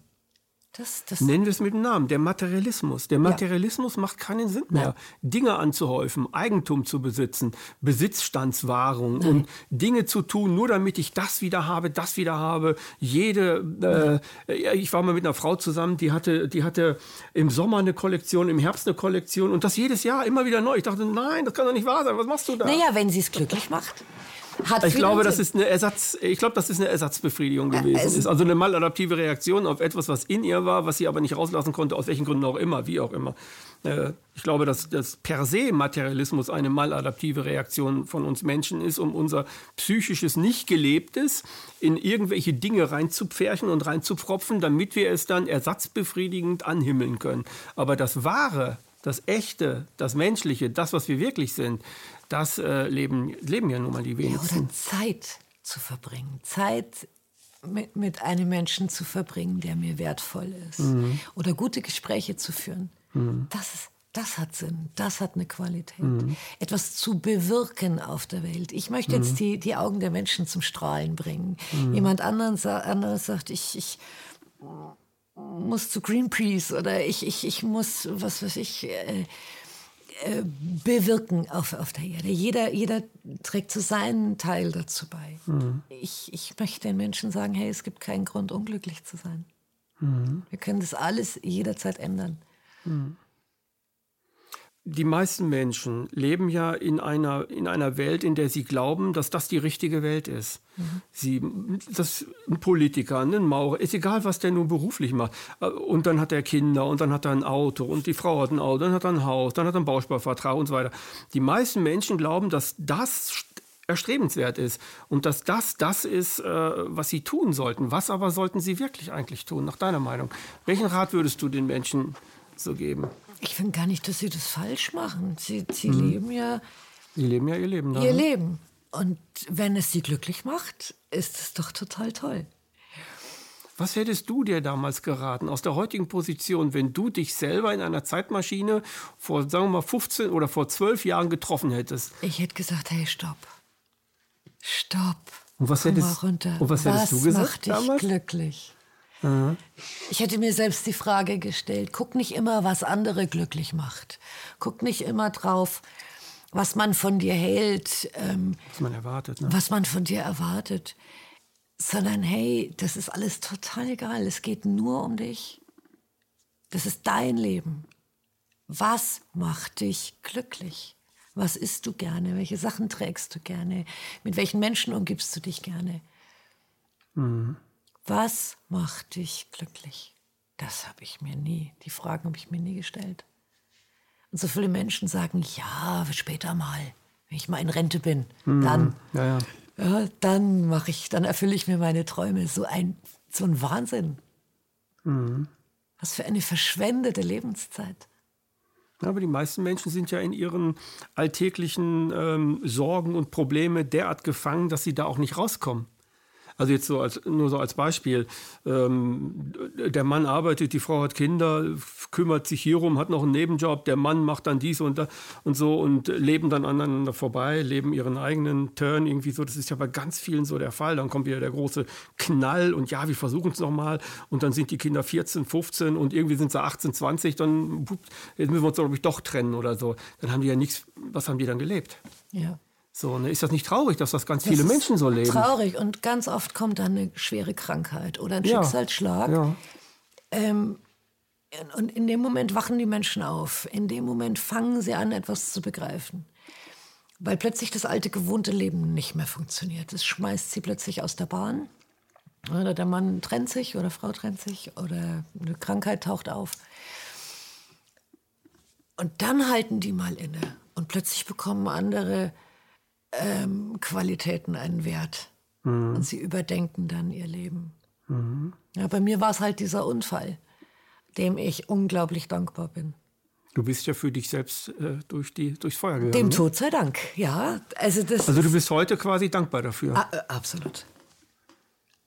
Das, das, Nennen wir es mit dem Namen, der Materialismus. Der Materialismus macht keinen Sinn mehr. Dinge anzuhäufen, Eigentum zu besitzen, Besitzstandswahrung und Dinge zu tun, nur damit ich das wieder habe, das wieder habe. Jede, äh, ich war mal mit einer Frau zusammen, die hatte, die hatte im Sommer eine Kollektion, im Herbst eine Kollektion und das jedes Jahr immer wieder neu. Ich dachte, nein, das kann doch nicht wahr sein. Was machst du da? naja, wenn sie es glücklich macht. Hat Ich glaube, das ist eine Ersatz, ich glaube, das ist eine Ersatzbefriedigung gewesen. es- ist also eine maladaptive Reaktion auf etwas, was in ihr war, was sie aber nicht rauslassen konnte, aus welchen Gründen auch immer, wie auch immer. Äh, Ich glaube, dass das per se Materialismus eine maladaptive Reaktion von uns Menschen ist, um unser psychisches Nicht-Gelebtes in irgendwelche Dinge reinzupferchen und reinzupfropfen, damit wir es dann ersatzbefriedigend anhimmeln können. Aber das Wahre, das Echte, das Menschliche, das, was wir wirklich sind, das äh, leben, leben ja nun mal die Ja, wenigsten. oder Zeit zu verbringen. Zeit mit, mit einem Menschen zu verbringen, der mir wertvoll ist. Mhm. Oder gute Gespräche zu führen. Das, ist, das hat Sinn, das hat eine Qualität. Mhm. Etwas zu bewirken auf der Welt. Ich möchte Mhm. jetzt die, die Augen der Menschen zum Strahlen bringen. Jemand anderen anderes sagt, ich, ich muss zu Greenpeace oder ich, ich, ich muss, was weiß ich, äh, äh, bewirken auf, auf der Erde. Jeder, jeder trägt so seinen Teil dazu bei. Ich, ich möchte den Menschen sagen, hey, es gibt keinen Grund, unglücklich zu sein. Wir können das alles jederzeit ändern. Die meisten Menschen leben ja in einer, in einer Welt, in der sie glauben, dass das die richtige Welt ist. Sie, das, ein Politiker, ein Maurer, ist egal, was der nun beruflich macht. Und dann hat er Kinder und dann hat er ein Auto und die Frau hat ein Auto, dann hat er ein Haus, dann hat er einen Bausparvertrag und so weiter. Die meisten Menschen glauben, dass das erstrebenswert ist und dass das das ist, äh, was sie tun sollten. Was aber sollten sie wirklich eigentlich tun, nach deiner Meinung? Welchen Rat würdest du den Menschen so geben? Ich finde gar nicht, dass sie das falsch machen. Sie, sie leben ja Die leben ja ihr Leben da. ihr ne? Leben. Und wenn es sie glücklich macht, ist es doch total toll. Was hättest du dir damals geraten aus der heutigen Position, wenn du dich selber in einer Zeitmaschine vor, sagen wir mal, 15 oder vor 12 Jahren getroffen hättest? Ich hätte gesagt, hey, stopp. Stopp. Und was Komm hättest, mal runter. Und was hättest du gesagt macht dich damals? glücklich? Ich hätte mir selbst die Frage gestellt, guck nicht immer, was andere glücklich macht. Guck nicht immer drauf, was man von dir hält, ähm, Was man erwartet. Ne? was man von dir erwartet, sondern hey, das ist alles total egal. Es geht nur um dich. Das ist dein Leben. Was macht dich glücklich? Was isst du gerne? Welche Sachen trägst du gerne? Mit welchen Menschen umgibst du dich gerne? Was macht dich glücklich? Das habe ich mir nie, die Fragen habe ich mir nie gestellt. Und so viele Menschen sagen, ja, später mal, wenn ich mal in Rente bin, dann, Ja, ja. ja, dann mache ich, dann erfülle ich mir meine Träume. So ein, so ein Wahnsinn. Was für eine verschwendete Lebenszeit. Aber die meisten Menschen sind ja in ihren alltäglichen ähm, Sorgen und Probleme derart gefangen, dass sie da auch nicht rauskommen. Also jetzt so als, nur so als Beispiel. Ähm, der Mann arbeitet, die Frau hat Kinder, kümmert sich hierum, hat noch einen Nebenjob, der Mann macht dann dies und da und so und leben dann aneinander vorbei, leben ihren eigenen Turn irgendwie so. Das ist ja bei ganz vielen so der Fall. Dann kommt wieder der große Knall und ja, wir versuchen es nochmal und dann sind die Kinder 14, 15 und irgendwie sind sie 18, 20, dann jetzt müssen wir uns, glaube ich, doch trennen oder so. Dann haben die ja nichts, was haben die dann gelebt? Ja. So, ne? Ist das nicht traurig, dass das ganz Das viele Menschen so leben? Traurig und ganz oft kommt dann eine schwere Krankheit oder ein Ja. Schicksalsschlag. Ja. Ähm, und in dem Moment wachen die Menschen auf. In dem Moment fangen sie an, etwas zu begreifen. Weil plötzlich das alte, gewohnte Leben nicht mehr funktioniert. Es schmeißt sie plötzlich aus der Bahn. Oder der Mann trennt sich oder Frau trennt sich oder eine Krankheit taucht auf. Und dann halten die mal inne. Und plötzlich bekommen andere ähm, Qualitäten einen Wert. Und sie überdenken dann ihr Leben. Ja, bei mir war es halt dieser Unfall, dem ich unglaublich dankbar bin. Du bist ja für dich selbst äh, durch die, durchs Feuer gegangen. Dem ne? Tod sei Dank, ja. Also, das Also du bist heute quasi dankbar dafür. Ah, äh, absolut.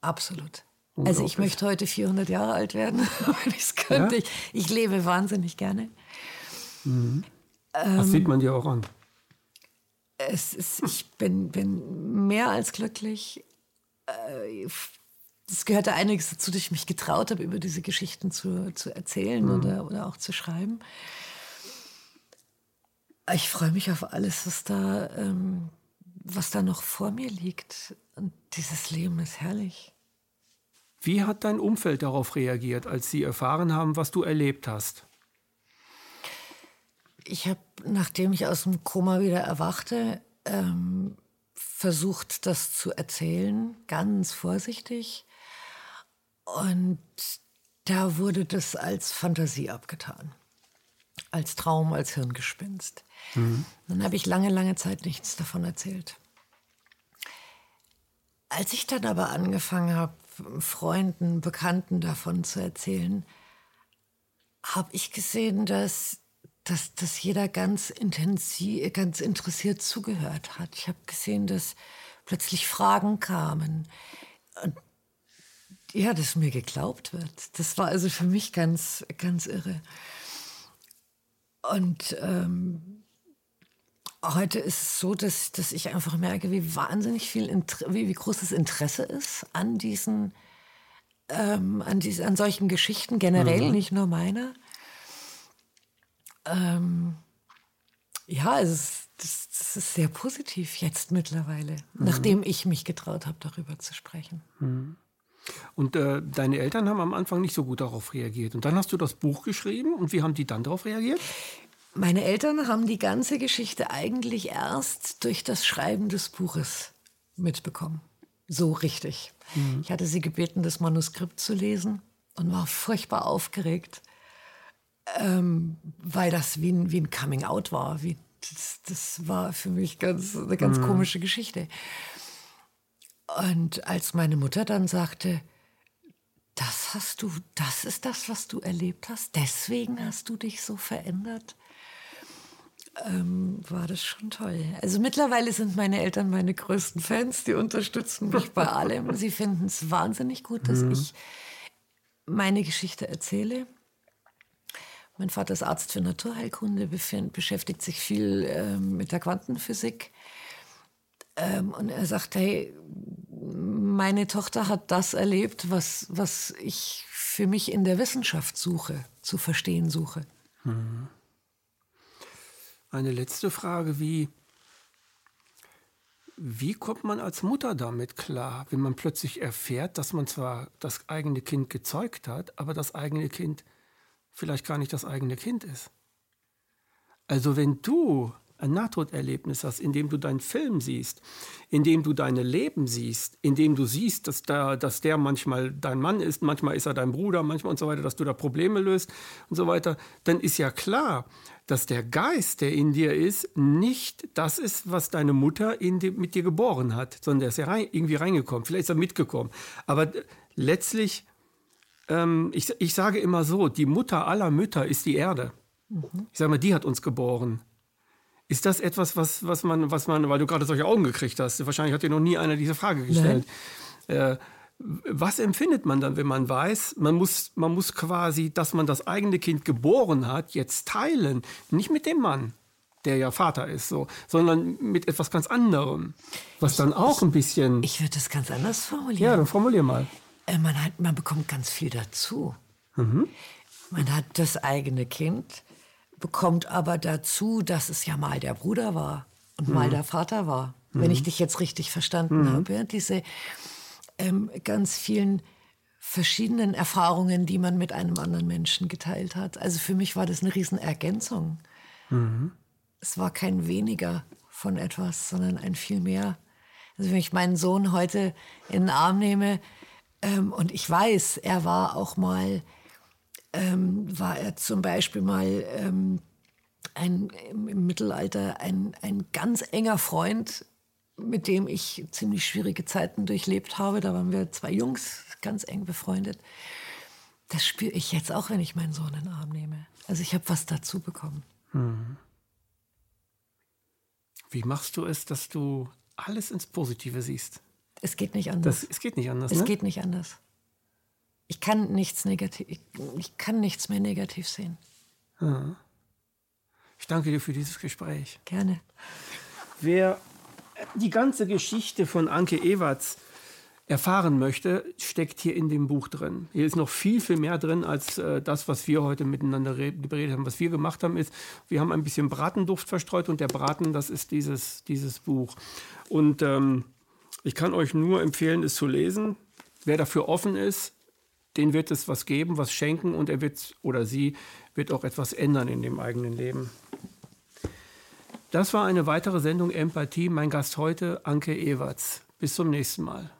Absolut. Also ich möchte heute 400 Jahre alt werden, *laughs* wenn ich es könnte. Ja? Ich, ich lebe wahnsinnig gerne. das sieht man dir auch an. Es ist, ich bin, bin mehr als glücklich. Äh, Es gehörte einiges dazu, dass ich mich getraut habe, über diese Geschichten zu, zu erzählen oder, oder auch zu schreiben. Ich freue mich auf alles, was da, ähm, was da noch vor mir liegt. Und dieses Leben ist herrlich. Wie hat dein Umfeld darauf reagiert, als sie erfahren haben, was du erlebt hast? Ich habe, nachdem ich aus dem Koma wieder erwachte, ähm, versucht, das zu erzählen, ganz vorsichtig. Und da wurde das als Fantasie abgetan. Als Traum, als Hirngespinst. Dann habe ich lange, lange Zeit nichts davon erzählt. Als ich dann aber angefangen habe, Freunden, Bekannten davon zu erzählen, habe ich gesehen, dass, dass, dass jeder ganz intensiv, ganz interessiert zugehört hat. Ich habe gesehen, dass plötzlich Fragen kamen. Und ja, dass mir geglaubt wird. Das war also für mich ganz, ganz irre. Und ähm, heute ist es so, dass, dass ich einfach merke, wie wahnsinnig viel, Inter wie, wie groß das Interesse ist an diesen, ähm, an, dies, an solchen Geschichten generell, nicht nur meiner. Ähm, ja, es ist, das, das ist sehr positiv jetzt mittlerweile, nachdem ich mich getraut habe, darüber zu sprechen. Und äh, deine Eltern haben am Anfang nicht so gut darauf reagiert. Und dann hast du das Buch geschrieben. Und wie haben die dann darauf reagiert? Meine Eltern haben die ganze Geschichte eigentlich erst durch das Schreiben des Buches mitbekommen. So richtig. Ich hatte sie gebeten, das Manuskript zu lesen und war furchtbar aufgeregt, ähm, weil das wie ein, wie ein Coming-out war. Wie, das, das war für mich ganz, eine ganz komische Geschichte. Und als meine Mutter dann sagte, das hast du, das ist das, was du erlebt hast, deswegen hast du dich so verändert, ähm, war das schon toll. Also mittlerweile sind meine Eltern meine größten Fans, die unterstützen mich bei allem. *laughs* Sie finden es wahnsinnig gut, dass ich meine Geschichte erzähle. Mein Vater ist Arzt für Naturheilkunde, beschäftigt sich viel äh, mit der Quantenphysik. Ähm, und er sagt, hey, meine Tochter hat das erlebt, was, was ich für mich in der Wissenschaft suche, zu verstehen suche. Hm. Eine letzte Frage, wie, wie kommt man als Mutter damit klar, wenn man plötzlich erfährt, dass man zwar das eigene Kind gezeugt hat, aber das eigene Kind vielleicht gar nicht das eigene Kind ist? Also wenn du ein Nahtoderlebnis hast, in dem du deinen Film siehst, in dem du deine Leben siehst, in dem du siehst, dass, da, dass der manchmal dein Mann ist, manchmal ist er dein Bruder, manchmal und so weiter, dass du da Probleme löst und so weiter, dann ist ja klar, dass der Geist, der in dir ist, nicht das ist, was deine Mutter in die, mit dir geboren hat, sondern der ist ja rein, irgendwie reingekommen, vielleicht ist er mitgekommen. Aber letztlich, ähm, ich, ich sage immer so, die Mutter aller Mütter ist die Erde. Mhm. Ich sage mal, die hat uns geboren. Ist das etwas, was, was, man, was man, weil du gerade solche Augen gekriegt hast, wahrscheinlich hat dir noch nie einer diese Frage gestellt. Äh, was empfindet man dann, wenn man weiß, man muss, man muss quasi, dass man das eigene Kind geboren hat, jetzt teilen? Nicht mit dem Mann, der ja Vater ist, so, sondern mit etwas ganz anderem, was dann auch ein bisschen. Ich würde das ganz anders formulieren. Ja, dann formulier mal. Äh, man, hat, man bekommt ganz viel dazu. Mhm. Man hat das eigene Kind bekommt aber dazu, dass es ja mal der Bruder war und mhm. mal der Vater war, mhm. wenn ich dich jetzt richtig verstanden mhm. habe. Diese ähm, ganz vielen verschiedenen Erfahrungen, die man mit einem anderen Menschen geteilt hat. Also für mich war das eine Riesenergänzung. Mhm. Es war kein weniger von etwas, sondern ein viel mehr. Also wenn ich meinen Sohn heute in den Arm nehme ähm, und ich weiß, er war auch mal ähm, war er zum Beispiel mal ähm, ein, im Mittelalter ein, ein ganz enger Freund, mit dem ich ziemlich schwierige Zeiten durchlebt habe. Da waren wir zwei Jungs, ganz eng befreundet. Das spüre ich jetzt auch, wenn ich meinen Sohn in den Arm nehme. Also ich habe was dazu bekommen. Hm. Wie machst du es, dass du alles ins Positive siehst? Es geht nicht anders. Das, es geht nicht anders. Es ne? geht nicht anders. Ich kann nichts negativ, ich, ich kann nichts mehr negativ sehen. Ja. Ich danke dir für dieses Gespräch. Gerne. Wer die ganze Geschichte von Anke Ewerts erfahren möchte, steckt hier in dem Buch drin. Hier ist noch viel, viel mehr drin als äh, das, was wir heute miteinander geredet haben. Was wir gemacht haben, ist, wir haben ein bisschen Bratenduft verstreut und der Braten, das ist dieses, dieses Buch. Und ähm, ich kann euch nur empfehlen, es zu lesen. Wer dafür offen ist, den wird es was geben, was schenken und er wird oder sie wird auch etwas ändern in dem eigenen Leben. Das war eine weitere Sendung Empathie. Mein Gast heute, Anke Ewerts. Bis zum nächsten Mal.